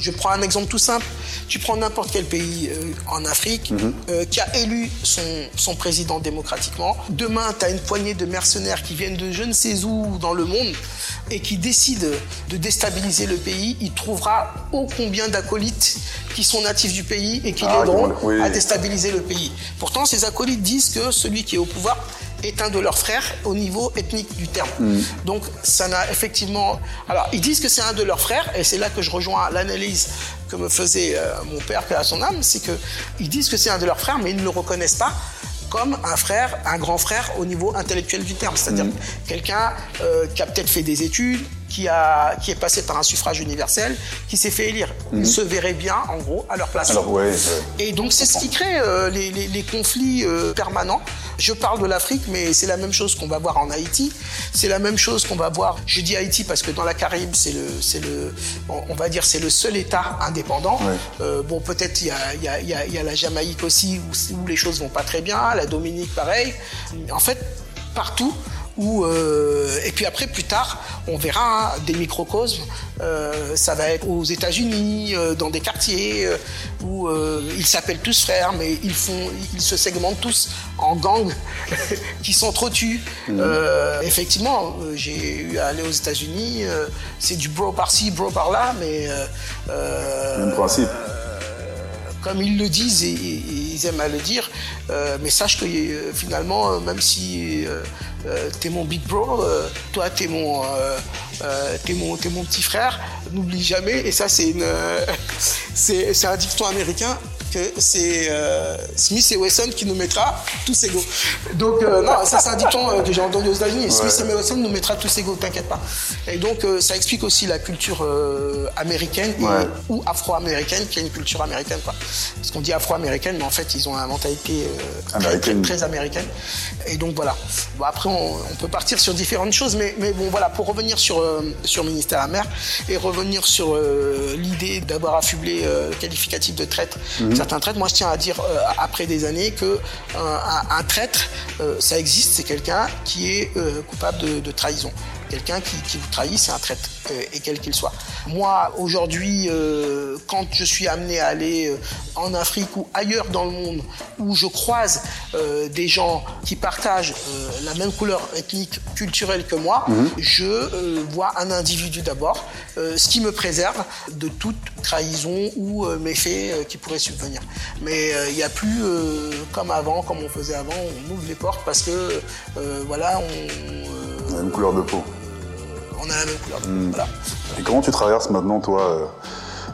[SPEAKER 4] Je prends un exemple tout simple. Tu prends n'importe quel pays euh, en Afrique euh, qui a élu son, son président démocratiquement. Demain, tu as une poignée de mercenaires qui viennent de je ne sais où dans le monde et qui décident de déstabiliser le pays. Il trouvera ô combien d'acolytes qui sont natifs du pays et qui
[SPEAKER 6] Ah,
[SPEAKER 4] l'aideront
[SPEAKER 6] oui.
[SPEAKER 4] à déstabiliser le pays. Pourtant, ces acolytes disent que celui qui est au pouvoir est un de leurs frères au niveau ethnique du terme. Donc, ça n'a effectivement. Alors, ils disent que c'est un de leurs frères, et c'est là que je rejoins l'analyse que me faisait euh, mon père, que à son âme, c'est que ils disent que c'est un de leurs frères, mais ils ne le reconnaissent pas comme un frère, un grand frère au niveau intellectuel du terme, c'est-à-dire quelqu'un euh, qui a peut-être fait des études, qui, a, qui est passé par un suffrage universel, qui s'est fait élire. Ils se verraient bien, en gros, à leur place.
[SPEAKER 6] Alors, ouais, ouais.
[SPEAKER 4] Et donc c'est ce qui crée euh, les, les- les conflits euh, permanents. Je parle de l'Afrique, mais c'est la même chose qu'on va voir en Haïti. C'est la même chose qu'on va voir. Je dis Haïti parce que dans la Caraïbe, c'est le, le, on va dire, c'est le seul État indépendant.
[SPEAKER 6] Ouais.
[SPEAKER 4] Euh, bon, peut-être il y y y y a la Jamaïque aussi où, où les choses vont pas très bien. La Dominique, pareil. En fait, partout Euh, et puis après, plus tard, on verra hein, des microcosmes. Euh, ça va être aux États-Unis, euh, dans des quartiers où ils s'appellent tous frères, mais ils font, ils se segmentent tous en gangs qui s'entretuent. Euh, effectivement, j'ai eu à aller aux États-Unis. c'est du bro par-ci, bro par-là, mais
[SPEAKER 6] Même principe.
[SPEAKER 4] Comme ils le disent et, ils aiment à le dire, euh, mais sache que euh, finalement, euh, même si t'es mon big bro, toi t'es mon, mon, petit frère, n'oublie jamais, et ça c'est une, c'est un dicton américain que c'est euh, Smith et Wesson qui nous mettra tous égaux. Donc euh, non, ça c'est un dicton euh, que j'ai entendu aux États-Unis. Smith et Wesson nous mettra tous égaux, t'inquiète pas. Et donc ça explique aussi la culture américaine
[SPEAKER 6] Ouais.
[SPEAKER 4] ou afro-américaine, qui est une culture américaine. Quoi. Parce qu'on dit afro-américaine, mais en fait, ils ont une mentalité très-
[SPEAKER 6] Américaine.
[SPEAKER 4] Très, très américaine. Et donc voilà. Bon, après, on, on peut partir sur différentes choses, mais, mais bon, voilà, pour revenir sur, sur Ministère Amer et revenir sur l'idée d'avoir affublé le qualificatif de traître certains traîtres, moi je tiens à dire, euh, après des années, que un, un- traître, euh, ça existe, c'est quelqu'un qui est euh, coupable de trahison. Quelqu'un qui, qui vous trahit, c'est un traître, euh, et quel qu'il soit. Moi, aujourd'hui, euh, quand je suis amené à aller euh, en Afrique ou ailleurs dans le monde, où je croise des gens qui partagent la même couleur ethnique, culturelle que moi, je euh, vois un individu d'abord, ce qui me préserve de toute trahison ou méfait qui pourrait subvenir. Mais il n'y a plus comme avant, comme on faisait avant, on ouvre les portes parce que, euh, voilà, on... euh,
[SPEAKER 6] La même couleur de peau.
[SPEAKER 4] On a la même couleur. Voilà.
[SPEAKER 6] Et comment tu traverses maintenant, toi euh,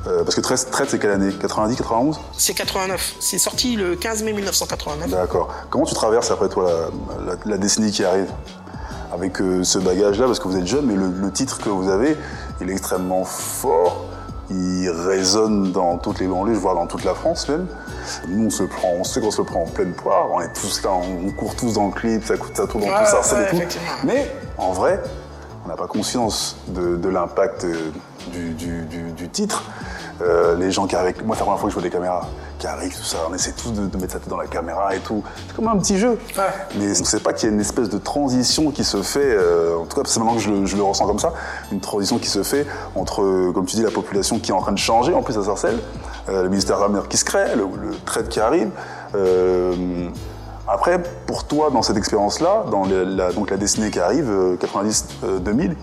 [SPEAKER 6] euh, Parce que Traite, c'est quelle année? 90, 91
[SPEAKER 4] C'est 89. C'est sorti le 15 mai 1989.
[SPEAKER 6] D'accord. Comment tu traverses après, toi, la, la- la décennie qui arrive? Avec euh, ce bagage-là, parce que vous êtes jeune, mais le, le titre que vous avez, il est extrêmement fort. Il résonne dans toutes les banlieues, voire dans toute la France même. Nous, on se prend, on sait qu'on se le prend en pleine poire. On est tous là, on court tous dans le clip, ça coûte, ça tourne dans
[SPEAKER 4] Ouais,
[SPEAKER 6] tout ça,
[SPEAKER 4] ouais,
[SPEAKER 6] tout. Mais en vrai, on n'a pas conscience de, de l'impact euh, du, du- du- du titre. Euh, les gens qui arrivent, moi, c'est la première fois que je vois des caméras qui arrivent, tout ça, on essaie tous de, de mettre sa tête dans la caméra et tout. C'est comme un petit jeu.
[SPEAKER 4] Ouais.
[SPEAKER 6] Mais on ne sait pas qu'il y a une espèce de transition qui se fait, euh, en tout cas, c'est maintenant que je le, je le ressens comme ça, une transition qui se fait entre, comme tu dis, la population qui est en train de changer, en plus à Sarcelles, euh, le ministère Ramner qui se crée, le, le trade qui arrive. Euh, après, pour toi, dans cette expérience-là, dans la, donc la décennie qui arrive, euh, 90-2000,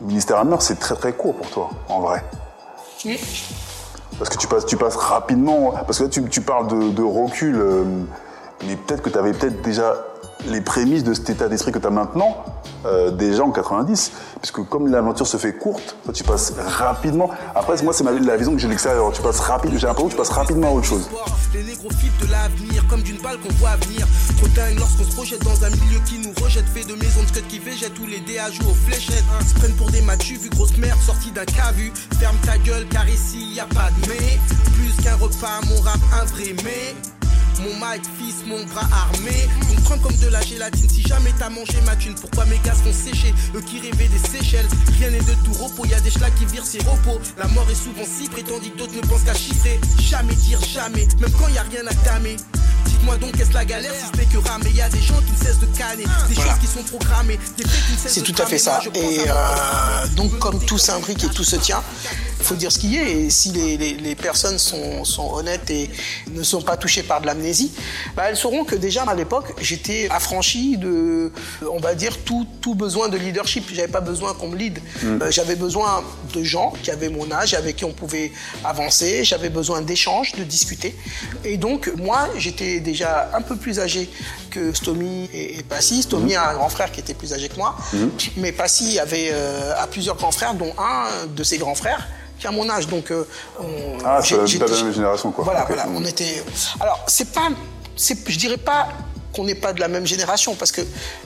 [SPEAKER 6] le ministère Hammer, c'est très très court pour toi, en vrai. Parce que tu passes, tu passes rapidement. Parce que là, tu, tu parles de, de recul, euh, mais peut-être que tu avais peut-être déjà les prémices de cet état d'esprit que tu as maintenant, euh, déjà en 90. Puisque comme l'aventure se fait courte, toi, tu passes rapidement. Après, moi, c'est ma- la vision que j'ai de l'extérieur. Tu passes rapidement, j'ai l'impression que tu passes rapidement à autre chose.
[SPEAKER 5] Les négros de l'avenir comme d'une balle qu'on voit venir. Trop dingue lorsqu'on se projette dans un milieu qui nous rejette. Fait de maisons de scud qui végètent tous les dés à jouer aux fléchettes. Se prennent pour des matchus, vu grosse merde sortie d'un cavu. Ferme ta gueule car ici y a pas de mais. Plus qu'un repas, mon rap un vrai mais. Mon mic fils, mon bras armé. On trempe comme de la gélatine. Si jamais t'as mangé ma thune, pourquoi mes gars sont séchés Eux qui rêvaient des Seychelles. Rien n'est de tout repos. Y a des schlacs qui virent ses repos. La mort est souvent si prétendue que d'autres ne pensent qu'à chiffrer. Jamais dire jamais, même quand y a rien à tamer. Dites-moi donc qu'est-ce la galère? Si ce n'est que ramer. Y a des gens qui ne cessent de canner, des
[SPEAKER 4] Voilà.
[SPEAKER 5] choses qui sont programmées, des faits qui ne cessent
[SPEAKER 4] C'est
[SPEAKER 5] de
[SPEAKER 4] tout à fait ça. Et euh, donc, comme tout s'imbrique et tout se tient, faut dire ce qu'il y est. Et si les, les- les personnes sont, sont honnêtes et ne sont pas touchées par de l'amnésie, bah, elles sauront que déjà à l'époque, j'étais affranchi de, on va dire, tout, tout besoin de leadership. J'avais pas besoin qu'on me lead. Euh, J'avais besoin de gens qui avaient mon âge, avec qui on pouvait avancer. J'avais besoin d'échanges, de discuter. Et donc, moi, j'étais déjà un peu plus âgé que Stomy et, et Passy. Stomy a un grand frère qui était plus âgé que moi. Mais Passy avait euh, a plusieurs grands frères, dont un de ses grands frères qui a mon âge. Donc, euh, on-
[SPEAKER 6] Ah, c'est de la même génération, quoi.
[SPEAKER 4] Voilà, voilà. On était. Alors, c'est pas. c'est- Je dirais pas qu'on n'est pas de la même génération, parce que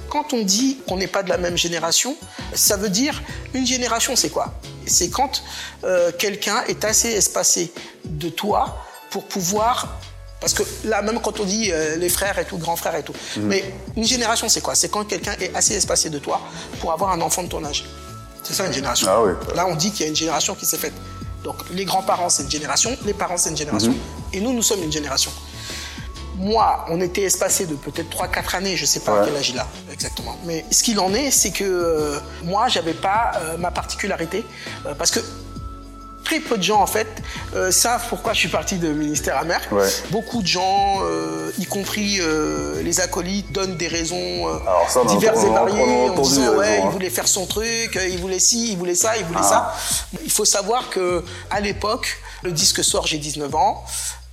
[SPEAKER 4] quand on dit qu'on n'est pas de la même génération, ça veut dire une génération, c'est quoi? C'est quand euh, quelqu'un est assez espacé de toi pour pouvoir parce que là, même quand on dit euh, les frères et tout, grands frères et tout. Mais une génération, c'est quoi? C'est quand quelqu'un est assez espacé de toi pour avoir un enfant de ton âge. C'est ça une génération.
[SPEAKER 6] Ah oui.
[SPEAKER 4] Là, on dit qu'il y a une génération qui s'est faite. Donc, les grands-parents, c'est une génération, les parents, c'est une génération. Et nous, nous sommes une génération. moi, on était espacé de peut-être 3-4 années, je sais pas à quel âge il a exactement. Mais ce qu'il en est, c'est que euh, moi, j'avais pas euh, ma particularité. euh, parce que très peu de gens, en fait, euh, savent pourquoi je suis parti de Ministère Amer.
[SPEAKER 6] Ouais.
[SPEAKER 4] Beaucoup de gens, euh, y compris euh, les acolytes, donnent des raisons
[SPEAKER 6] ça,
[SPEAKER 4] diverses et variées
[SPEAKER 6] en
[SPEAKER 4] disant ouais, il
[SPEAKER 6] hein.
[SPEAKER 4] voulait faire son truc, il voulait ci, il voulait ça, il voulait
[SPEAKER 6] Ah.
[SPEAKER 4] ça. Il faut savoir que à l'époque, le disque sort, j'ai 19 ans.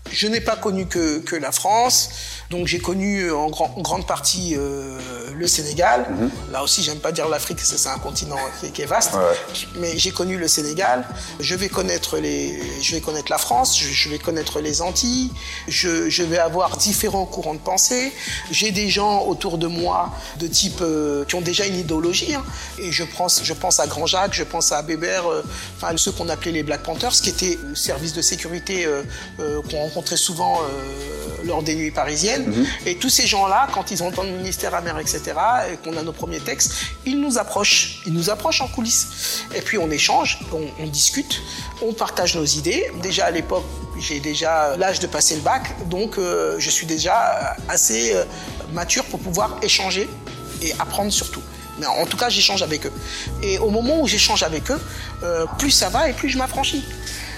[SPEAKER 4] Je n'ai pas connu que, que la France, donc j'ai connu en, grand- en grande partie euh, le Sénégal.
[SPEAKER 6] Mhm.
[SPEAKER 4] Là aussi, j'aime pas dire l'Afrique, c'est un continent qui, qui est vaste.
[SPEAKER 6] Ouais.
[SPEAKER 4] Mais j'ai connu le Sénégal. Je vais connaître les, je vais connaître la France. Je, je vais connaître les Antilles. Je, je vais avoir différents courants de pensée. J'ai des gens autour de moi de type euh, qui ont déjà une idéologie. hein. Et je pense, je pense à Grand Jacques, je pense à Bébert, euh, enfin ceux qu'on appelait les Black Panthers, qui étaient le service de sécurité euh, euh, qu'on rencontrait souvent euh, lors des nuits parisiennes. Et tous ces gens-là, quand ils entendent le ministère amer, etc., et qu'on a nos premiers textes, ils nous approchent. Ils nous approchent en coulisses. Et puis on échange, on, on discute, on partage nos idées. Déjà à l'époque, j'ai déjà l'âge de passer le bac, donc euh, je suis déjà assez euh, mature pour pouvoir échanger et apprendre surtout. Mais en tout cas, j'échange avec eux. Et au moment où j'échange avec eux, euh, plus ça va et plus je m'affranchis.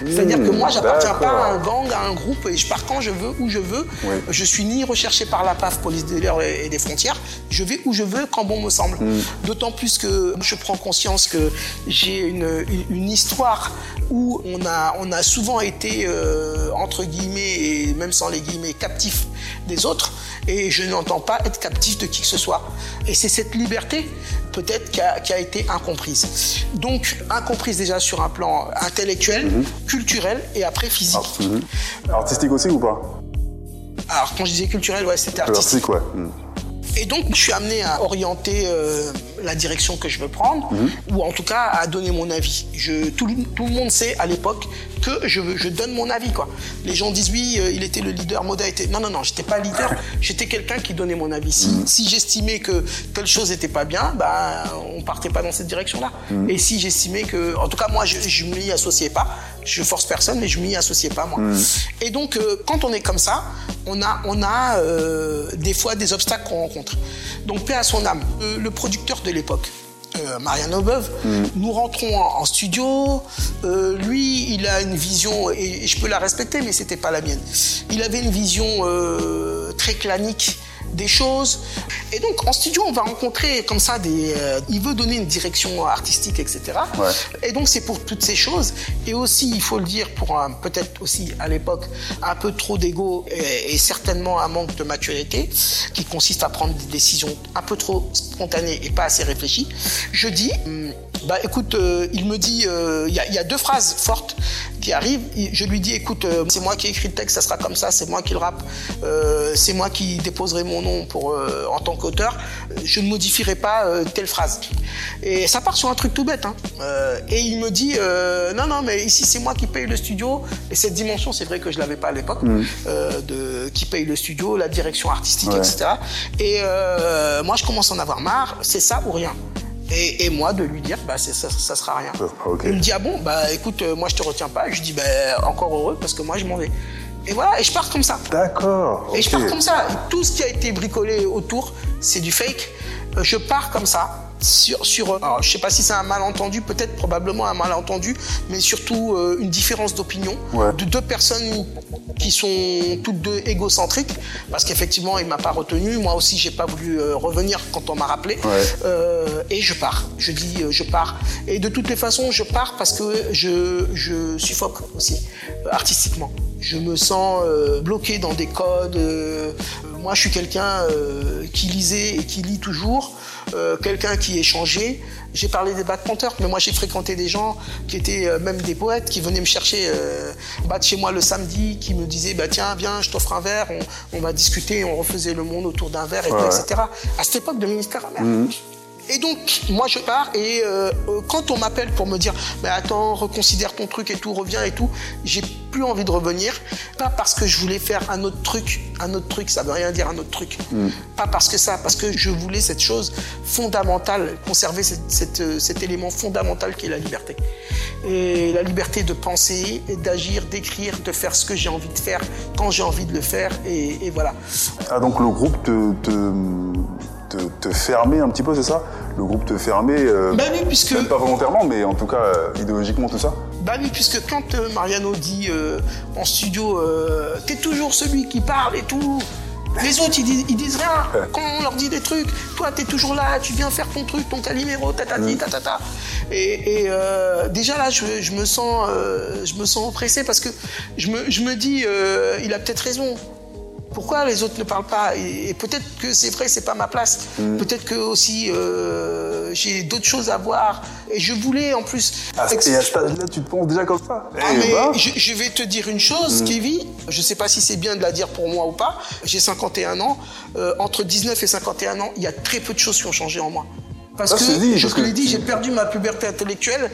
[SPEAKER 4] C'est-à-dire que moi, j'appartiens pas à un gang, à un groupe, et je pars quand je veux, où je veux.
[SPEAKER 6] Oui.
[SPEAKER 4] Je suis ni recherché par la PAF, police de l'air et des frontières. Je vais où je veux, quand bon me semble. D'autant plus que je prends conscience que j'ai une, une- une histoire où on a, on a souvent été, euh, entre guillemets, et même sans les guillemets, captifs des autres. Et je n'entends pas être captif de qui que ce soit. Et c'est cette liberté, peut-être, qui a, qui a été incomprise. Donc, incomprise déjà sur un plan intellectuel, culturel et après physique.
[SPEAKER 6] Mhm. Artistique aussi ou pas?
[SPEAKER 4] Alors, quand je disais culturel, ouais, c'était artistique.
[SPEAKER 6] Artistique, ouais. Mhm.
[SPEAKER 4] Et donc, je suis amené à orienter euh, la direction que je veux prendre, ou en tout cas à donner mon avis. Je, tout, le- tout le monde sait à l'époque que je, je donne mon avis. Quoi. Les gens disent oui, euh, il était le leader, Moda était. Non, non, non, j'étais pas leader, j'étais quelqu'un qui donnait mon avis. Si, si j'estimais que telle chose n'était pas bien, bah, on partait pas dans cette direction-là. Et si j'estimais que. En tout cas, moi, je, je m'y associais pas. Je force personne, mais je m'y associais pas, moi. Et donc, euh, quand on est comme ça, on a, on a euh, des fois des obstacles qu'on rencontre. Donc, paix à son âme. Euh, le producteur de l'époque, euh, Marianne Aubeuve, nous rentrons en, en studio. Euh, lui, il a une vision, et, et je peux la respecter, mais c'était pas la mienne. Il avait une vision euh, très clanique des choses. Et donc, en studio, on va rencontrer comme ça des. euh, il veut donner une direction artistique, etc.
[SPEAKER 6] Ouais.
[SPEAKER 4] Et donc, c'est pour toutes ces choses. Et aussi, il faut le dire, pour un- peut-être aussi à l'époque, un peu trop d'ego et, et certainement un manque de maturité qui consiste à prendre des décisions un peu trop spontanées et pas assez réfléchies. Je dis, hum, bah écoute, euh, il me dit, euh, il y, a- il y a deux phrases fortes qui arrivent. Je lui dis, écoute, c'est moi qui ai écrit le texte, ça sera comme ça, c'est moi qui le rappe, c'est moi qui déposerai mon nom pour, en tant qu'auteur. Je ne modifierai pas euh, telle phrase. Et ça part sur un truc tout bête. hein. Euh, et il me dit, euh, non, non, mais ici c'est moi qui paye le studio. Et cette dimension, c'est vrai que je l'avais pas à l'époque, euh, de qui paye le studio, la direction artistique,
[SPEAKER 6] Ouais.
[SPEAKER 4] etc. Et moi, je commence à en avoir marre. C'est ça ou rien? Et, et moi, de lui dire, bah, ça, ça sera rien.
[SPEAKER 6] Ok.
[SPEAKER 4] Il me dit, ah bon, bah écoute, euh, moi je te retiens pas. Je dis, bah encore heureux parce que moi je m'en vais. Et voilà, et je pars comme ça.
[SPEAKER 6] D'accord.
[SPEAKER 4] Et je pars comme ça. Tout ce qui a été bricolé autour, c'est du fake. Euh, Je pars comme ça. Sur, sur, euh, alors, je sais pas si c'est un malentendu, peut-être probablement un malentendu, mais surtout euh, une différence d'opinion
[SPEAKER 6] Ouais.
[SPEAKER 4] de deux personnes qui sont toutes deux égocentriques, parce qu'effectivement il m'a pas retenu, moi aussi j'ai pas voulu euh, revenir quand on m'a rappelé,
[SPEAKER 6] Ouais.
[SPEAKER 4] Euh, et je pars. Je dis je pars. Et de toutes les façons je pars parce que je, je suffoque aussi artistiquement. Je me sens bloqué dans des codes. moi, je suis quelqu'un qui lisait et qui lit toujours, euh, quelqu'un qui échangeait. J'ai parlé des Panthers, mais moi, j'ai fréquenté des gens qui étaient euh, même des poètes, qui venaient me chercher euh, bah, de chez moi le samedi, qui me disaient bah, Tiens, viens, je t'offre un verre, on, on va discuter, on refaisait le monde autour d'un verre, et tout,
[SPEAKER 6] Ouais.
[SPEAKER 4] etc. À cette époque de ministère amer. Et donc, moi, je pars et euh, quand on m'appelle pour me dire, mais attends, reconsidère ton truc et tout, reviens et tout, j'ai plus envie de revenir. Pas parce que je voulais faire un autre truc, un autre truc, ça veut rien dire un autre truc. Pas parce que ça, parce que je voulais cette chose fondamentale, conserver cette- cette, euh, cet élément fondamental qui est la liberté. et la liberté de penser, et d'agir, d'écrire, de faire ce que j'ai envie de faire quand j'ai envie de le faire, et, et voilà.
[SPEAKER 6] Ah, donc le groupe te, te, te, te fermait un petit peu, c'est ça Le groupe te fermait, euh,
[SPEAKER 4] Bah oui, puisque-
[SPEAKER 6] pas volontairement, mais en tout cas euh, idéologiquement, tout ça
[SPEAKER 4] Bah oui, puisque quand euh, Mariano dit en studio, t'es toujours celui qui parle et tout, les autres ils disent, ils disent rien. Quand on leur dit des trucs, toi t'es toujours là, tu viens faire ton truc, ton calimero, tatati, tatata. Et, et euh, déjà là, je, je me sens, euh, je me sens oppressé parce que je me, je me dis, euh, il a peut-être raison. Pourquoi les autres ne parlent pas Et, peut-être que c'est vrai, c'est pas ma place. Peut-être que aussi euh, j'ai d'autres choses à voir. Et je voulais en plus.
[SPEAKER 6] Ah,
[SPEAKER 4] ex-
[SPEAKER 6] Et à cet âge-là, tu te penses déjà comme ça
[SPEAKER 4] ah,
[SPEAKER 6] Eh
[SPEAKER 4] mais
[SPEAKER 6] ben,
[SPEAKER 4] je, je vais te dire une chose, Kevin. Je sais pas si c'est bien de la dire pour moi ou pas. J'ai 51 ans. Euh, entre 19 et 51 ans, il y a très peu de choses qui ont changé en moi. Parce
[SPEAKER 6] Ça,
[SPEAKER 4] que,
[SPEAKER 6] je te dis,
[SPEAKER 4] je te l'ai dit, j'ai perdu ma puberté intellectuelle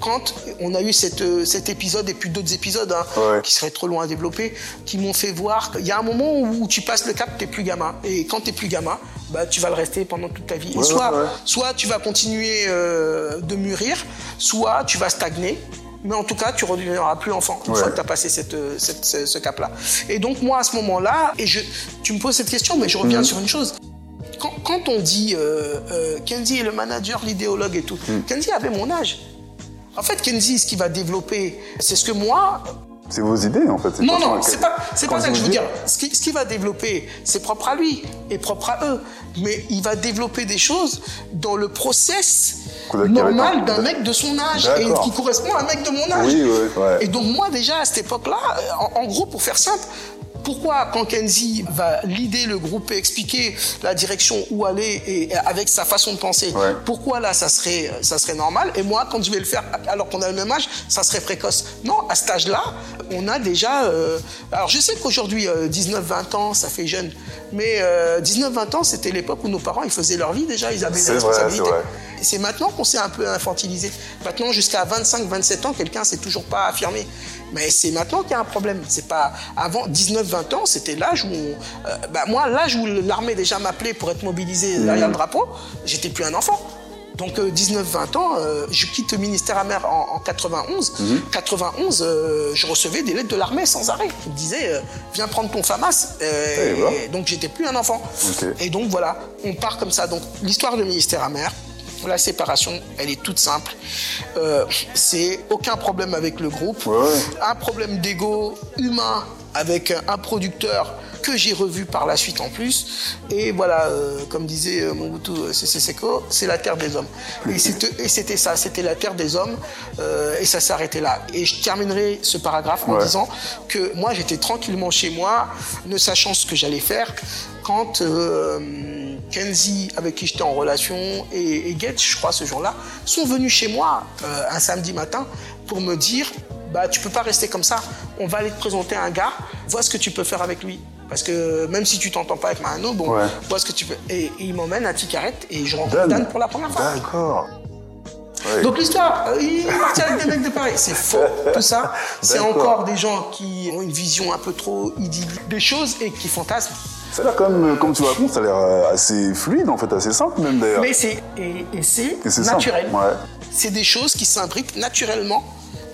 [SPEAKER 4] quand on a eu cette, euh, cet épisode et puis d'autres épisodes hein,
[SPEAKER 6] Ouais.
[SPEAKER 4] qui seraient trop loin à développer, qui m'ont fait voir qu'il y a un moment où tu passes le cap, t'es plus gamin. Et quand t'es plus gamin, bah, tu vas le rester pendant toute ta vie. Et soit,
[SPEAKER 6] ouais, ouais.
[SPEAKER 4] soit tu vas continuer euh, de mûrir, soit tu vas stagner. Mais en tout cas, tu ne redeviendras plus enfant une fois que tu as passé cette, euh, cette- ce, ce cap-là. Et donc, moi, à ce moment-là, et je, tu me poses cette question, mais je reviens
[SPEAKER 6] Mhm.
[SPEAKER 4] sur une chose. Quand, quand on dit euh, euh, Kenzie est le manager, l'idéologue et tout,
[SPEAKER 6] Mhm.
[SPEAKER 4] Kenzie avait mon âge. En fait, Kenzie, ce qu'il va développer, c'est ce que moi,
[SPEAKER 6] c'est vos idées en fait.
[SPEAKER 4] non, non, c'est pas, c'est pas ça que je veux dire. Ce qui, ce qui va développer, c'est propre à lui et propre à eux. Mais il va développer des choses dans le process normal d'un mec de son âge et qui correspond à un mec de mon âge.
[SPEAKER 6] Oui, ouais, ouais.
[SPEAKER 4] Et donc moi déjà à cette époque-là, en, en gros pour faire simple, pourquoi quand Kenzie va leader le groupe et expliquer la direction où aller et avec sa façon de penser,
[SPEAKER 6] Ouais.
[SPEAKER 4] pourquoi là ça serait ça serait normal? Et moi quand je vais le faire alors qu'on a le même âge, ça serait précoce. Non, à cet âge-là, on a déjà euh, alors je sais qu'aujourd'hui 19 20 ans, ça fait jeune, mais 19 20 ans, c'était l'époque où nos parents ils faisaient leur vie déjà, ils avaient des responsabilités.
[SPEAKER 6] c'est vrai.
[SPEAKER 4] Et C'est maintenant qu'on s'est un peu infantilisé. Maintenant, jusqu'à 25-27 ans, quelqu'un s'est toujours pas affirmé. Mais c'est maintenant qu'il y a un problème. C'est pas avant 19-20 ans, c'était l'âge où, on- euh, bah, moi, l'âge où l'armée déjà m'appelait pour être mobilisé derrière le drapeau, j'étais plus un enfant. Donc euh, 19-20 ans, euh, je quitte le ministère amer en, en 91. 91, euh, je recevais des lettres de l'armée sans arrêt. Ils me disaient, euh, viens prendre ton FAMAS. Euh, et donc j'étais plus un enfant. Et donc voilà, on part comme ça. Donc l'histoire du ministère amer, la séparation, elle est toute simple. Euh, c'est aucun problème avec le groupe.
[SPEAKER 6] Ouais.
[SPEAKER 4] Un problème d'ego humain avec un producteur que j'ai revu par la suite en plus. Et voilà, euh, comme disait euh, Mobutu Sese Seko, c'est la terre des hommes. Et c'était ça, c'était la terre des hommes. euh, et ça arrêté là. Et je terminerai ce paragraphe en disant que moi, j'étais tranquillement chez moi, ne sachant ce que j'allais faire, quand euh, Kenzie, avec qui j'étais en relation, et, et Getz, je crois, ce jour-là, sont venus chez moi euh, un samedi matin pour me dire bah, tu peux pas rester comme ça, on va aller te présenter un gars, vois ce que tu peux faire avec lui. Parce que même si tu t'entends pas avec Mano, bon,
[SPEAKER 6] Ouais.
[SPEAKER 4] vois ce que tu peux. Et, et il m'emmène à Ticarette et je rencontre Dan,
[SPEAKER 6] Dan.
[SPEAKER 4] pour la première fois.
[SPEAKER 6] D'accord. Ouais.
[SPEAKER 4] Donc l'histoire, euh, il est parti avec des mecs de Paris. C'est faux, tout ça. C'est encore des gens qui ont une vision un peu trop idyllique des choses et qui fantasment.
[SPEAKER 6] Ça a l'air quand même, comme tu racontes, ça a l'air euh, assez fluide en fait, assez simple même d'ailleurs.
[SPEAKER 4] Mais c'est et, et c'est naturel.
[SPEAKER 6] ouais.
[SPEAKER 4] C'est des choses qui s'imbriquent naturellement.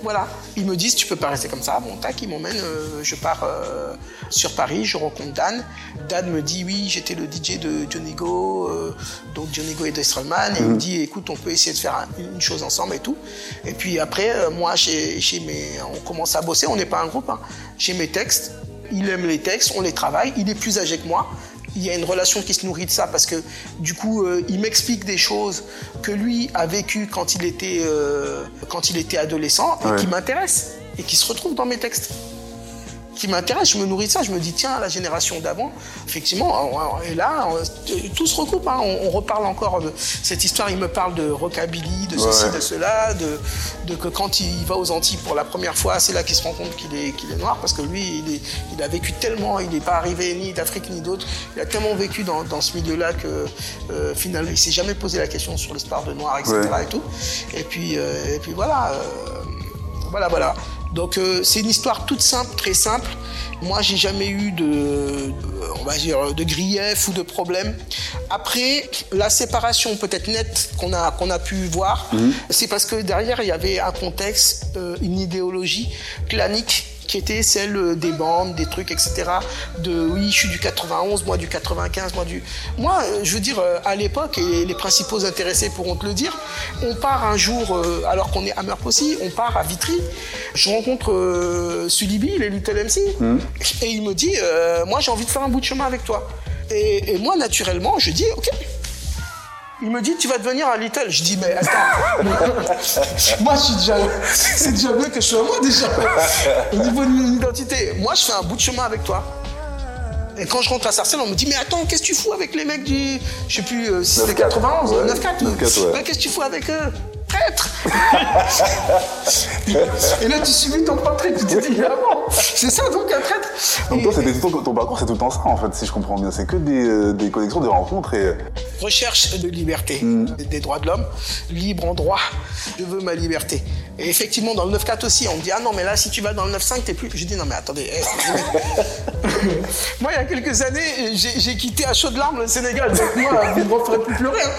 [SPEAKER 4] Voilà. Ils me disent tu peux pas rester comme ça. Bon tac, ils m'emmènent. euh, je pars euh, sur Paris. Je rencontre Dan. Dan me dit oui, j'étais le DJ de Johnny Go, euh, donc Johnny Go et Destrelman. Et il
[SPEAKER 6] Mhm.
[SPEAKER 4] me dit écoute, on peut essayer de faire un- une chose ensemble et tout. Et puis après, euh, moi, j'ai j'ai mes, on commence à bosser. On n'est pas un groupe. hein. J'ai mes textes. Il aime les textes, on les travaille. Il est plus âgé que moi. Il y a une relation qui se nourrit de ça parce que du coup, euh, il m'explique des choses que lui a vécues quand il était, euh, quand il était adolescent et
[SPEAKER 6] Ouais.
[SPEAKER 4] qui m'intéressent et qui se retrouvent dans mes textes. Qui m'intéressent, je me nourris de ça, je me dis tiens, la génération d'avant, effectivement, et là, tout se recoupe, hein. on, on reparle encore de cette histoire, il me parle de rockabilly, de ceci,
[SPEAKER 6] Ouais.
[SPEAKER 4] de cela, de, de que quand il va aux Antilles pour la première fois, c'est là qu'il se rend compte qu'il est, qu'il est noir, parce que lui, il, est- il a vécu tellement, il n'est pas arrivé ni d'Afrique ni d'autre, il a tellement vécu dans, dans ce milieu-là que euh, finalement, il s'est jamais posé la question sur l'histoire de noir, etc.
[SPEAKER 6] Ouais.
[SPEAKER 4] Et, tout. et puis, euh, et puis voilà. euh, Voilà, voilà. Donc euh, c'est une histoire toute simple, très simple. Moi, j'ai jamais eu de, de- on va dire, de grief ou de problème. Après, la séparation peut-être nette qu'on a qu'on a pu voir, c'est parce que derrière il y avait un contexte, euh, une idéologie clanique qui était celle des bandes, des trucs, etc. De oui, je suis du 91, moi du 95, moi du. Moi, euh, je veux dire, euh, à l'époque, et les principaux intéressés pourront te le dire, on part un jour, euh, alors qu'on est à Meurpossy, on part à Vitry. Je rencontre euh, Sulibi, est Little MC, et il me dit, euh, moi j'ai envie de faire un bout de chemin avec toi. Et, et moi, naturellement, je dis, ok. Il me dit, tu vas devenir un Little. Je dis, mais attends. moi, je suis déjà. C'est déjà mieux que je sois moi, déjà. Au niveau de mon identité. Moi, je fais un bout de chemin avec toi. Et quand je rentre à Sarcelles, on me dit, mais attends, qu'est-ce que tu fous avec les mecs du. Je sais plus, euh, si c'était
[SPEAKER 6] 9-4,
[SPEAKER 4] 91,
[SPEAKER 6] ouais.
[SPEAKER 4] 9-4.
[SPEAKER 6] 9-4, ouais.
[SPEAKER 4] Mais qu'est-ce que tu fous avec eux? Traître Et là, tu subis ton portrait, tu te dis, ah bon C'est ça donc un traître
[SPEAKER 6] temps,
[SPEAKER 4] Et-
[SPEAKER 6] c'était tout le temps- ton parcours, c'est tout le temps ça, en fait, si je comprends bien. C'est que des, euh, des connexions, des rencontres et.
[SPEAKER 4] recherche de liberté,
[SPEAKER 6] Mm.
[SPEAKER 4] des- droits de l'homme, libre en droit, je veux ma liberté. Et effectivement, dans le 9-4 aussi, on me dit Ah non, mais là, si tu vas dans le 9-5, t'es plus. Je dis Non, mais attendez. eh, moi, il y a quelques années, j'ai j'ai quitté à chaudes larmes le Sénégal. Donc, moi, vous ne me plus pleurer. hein.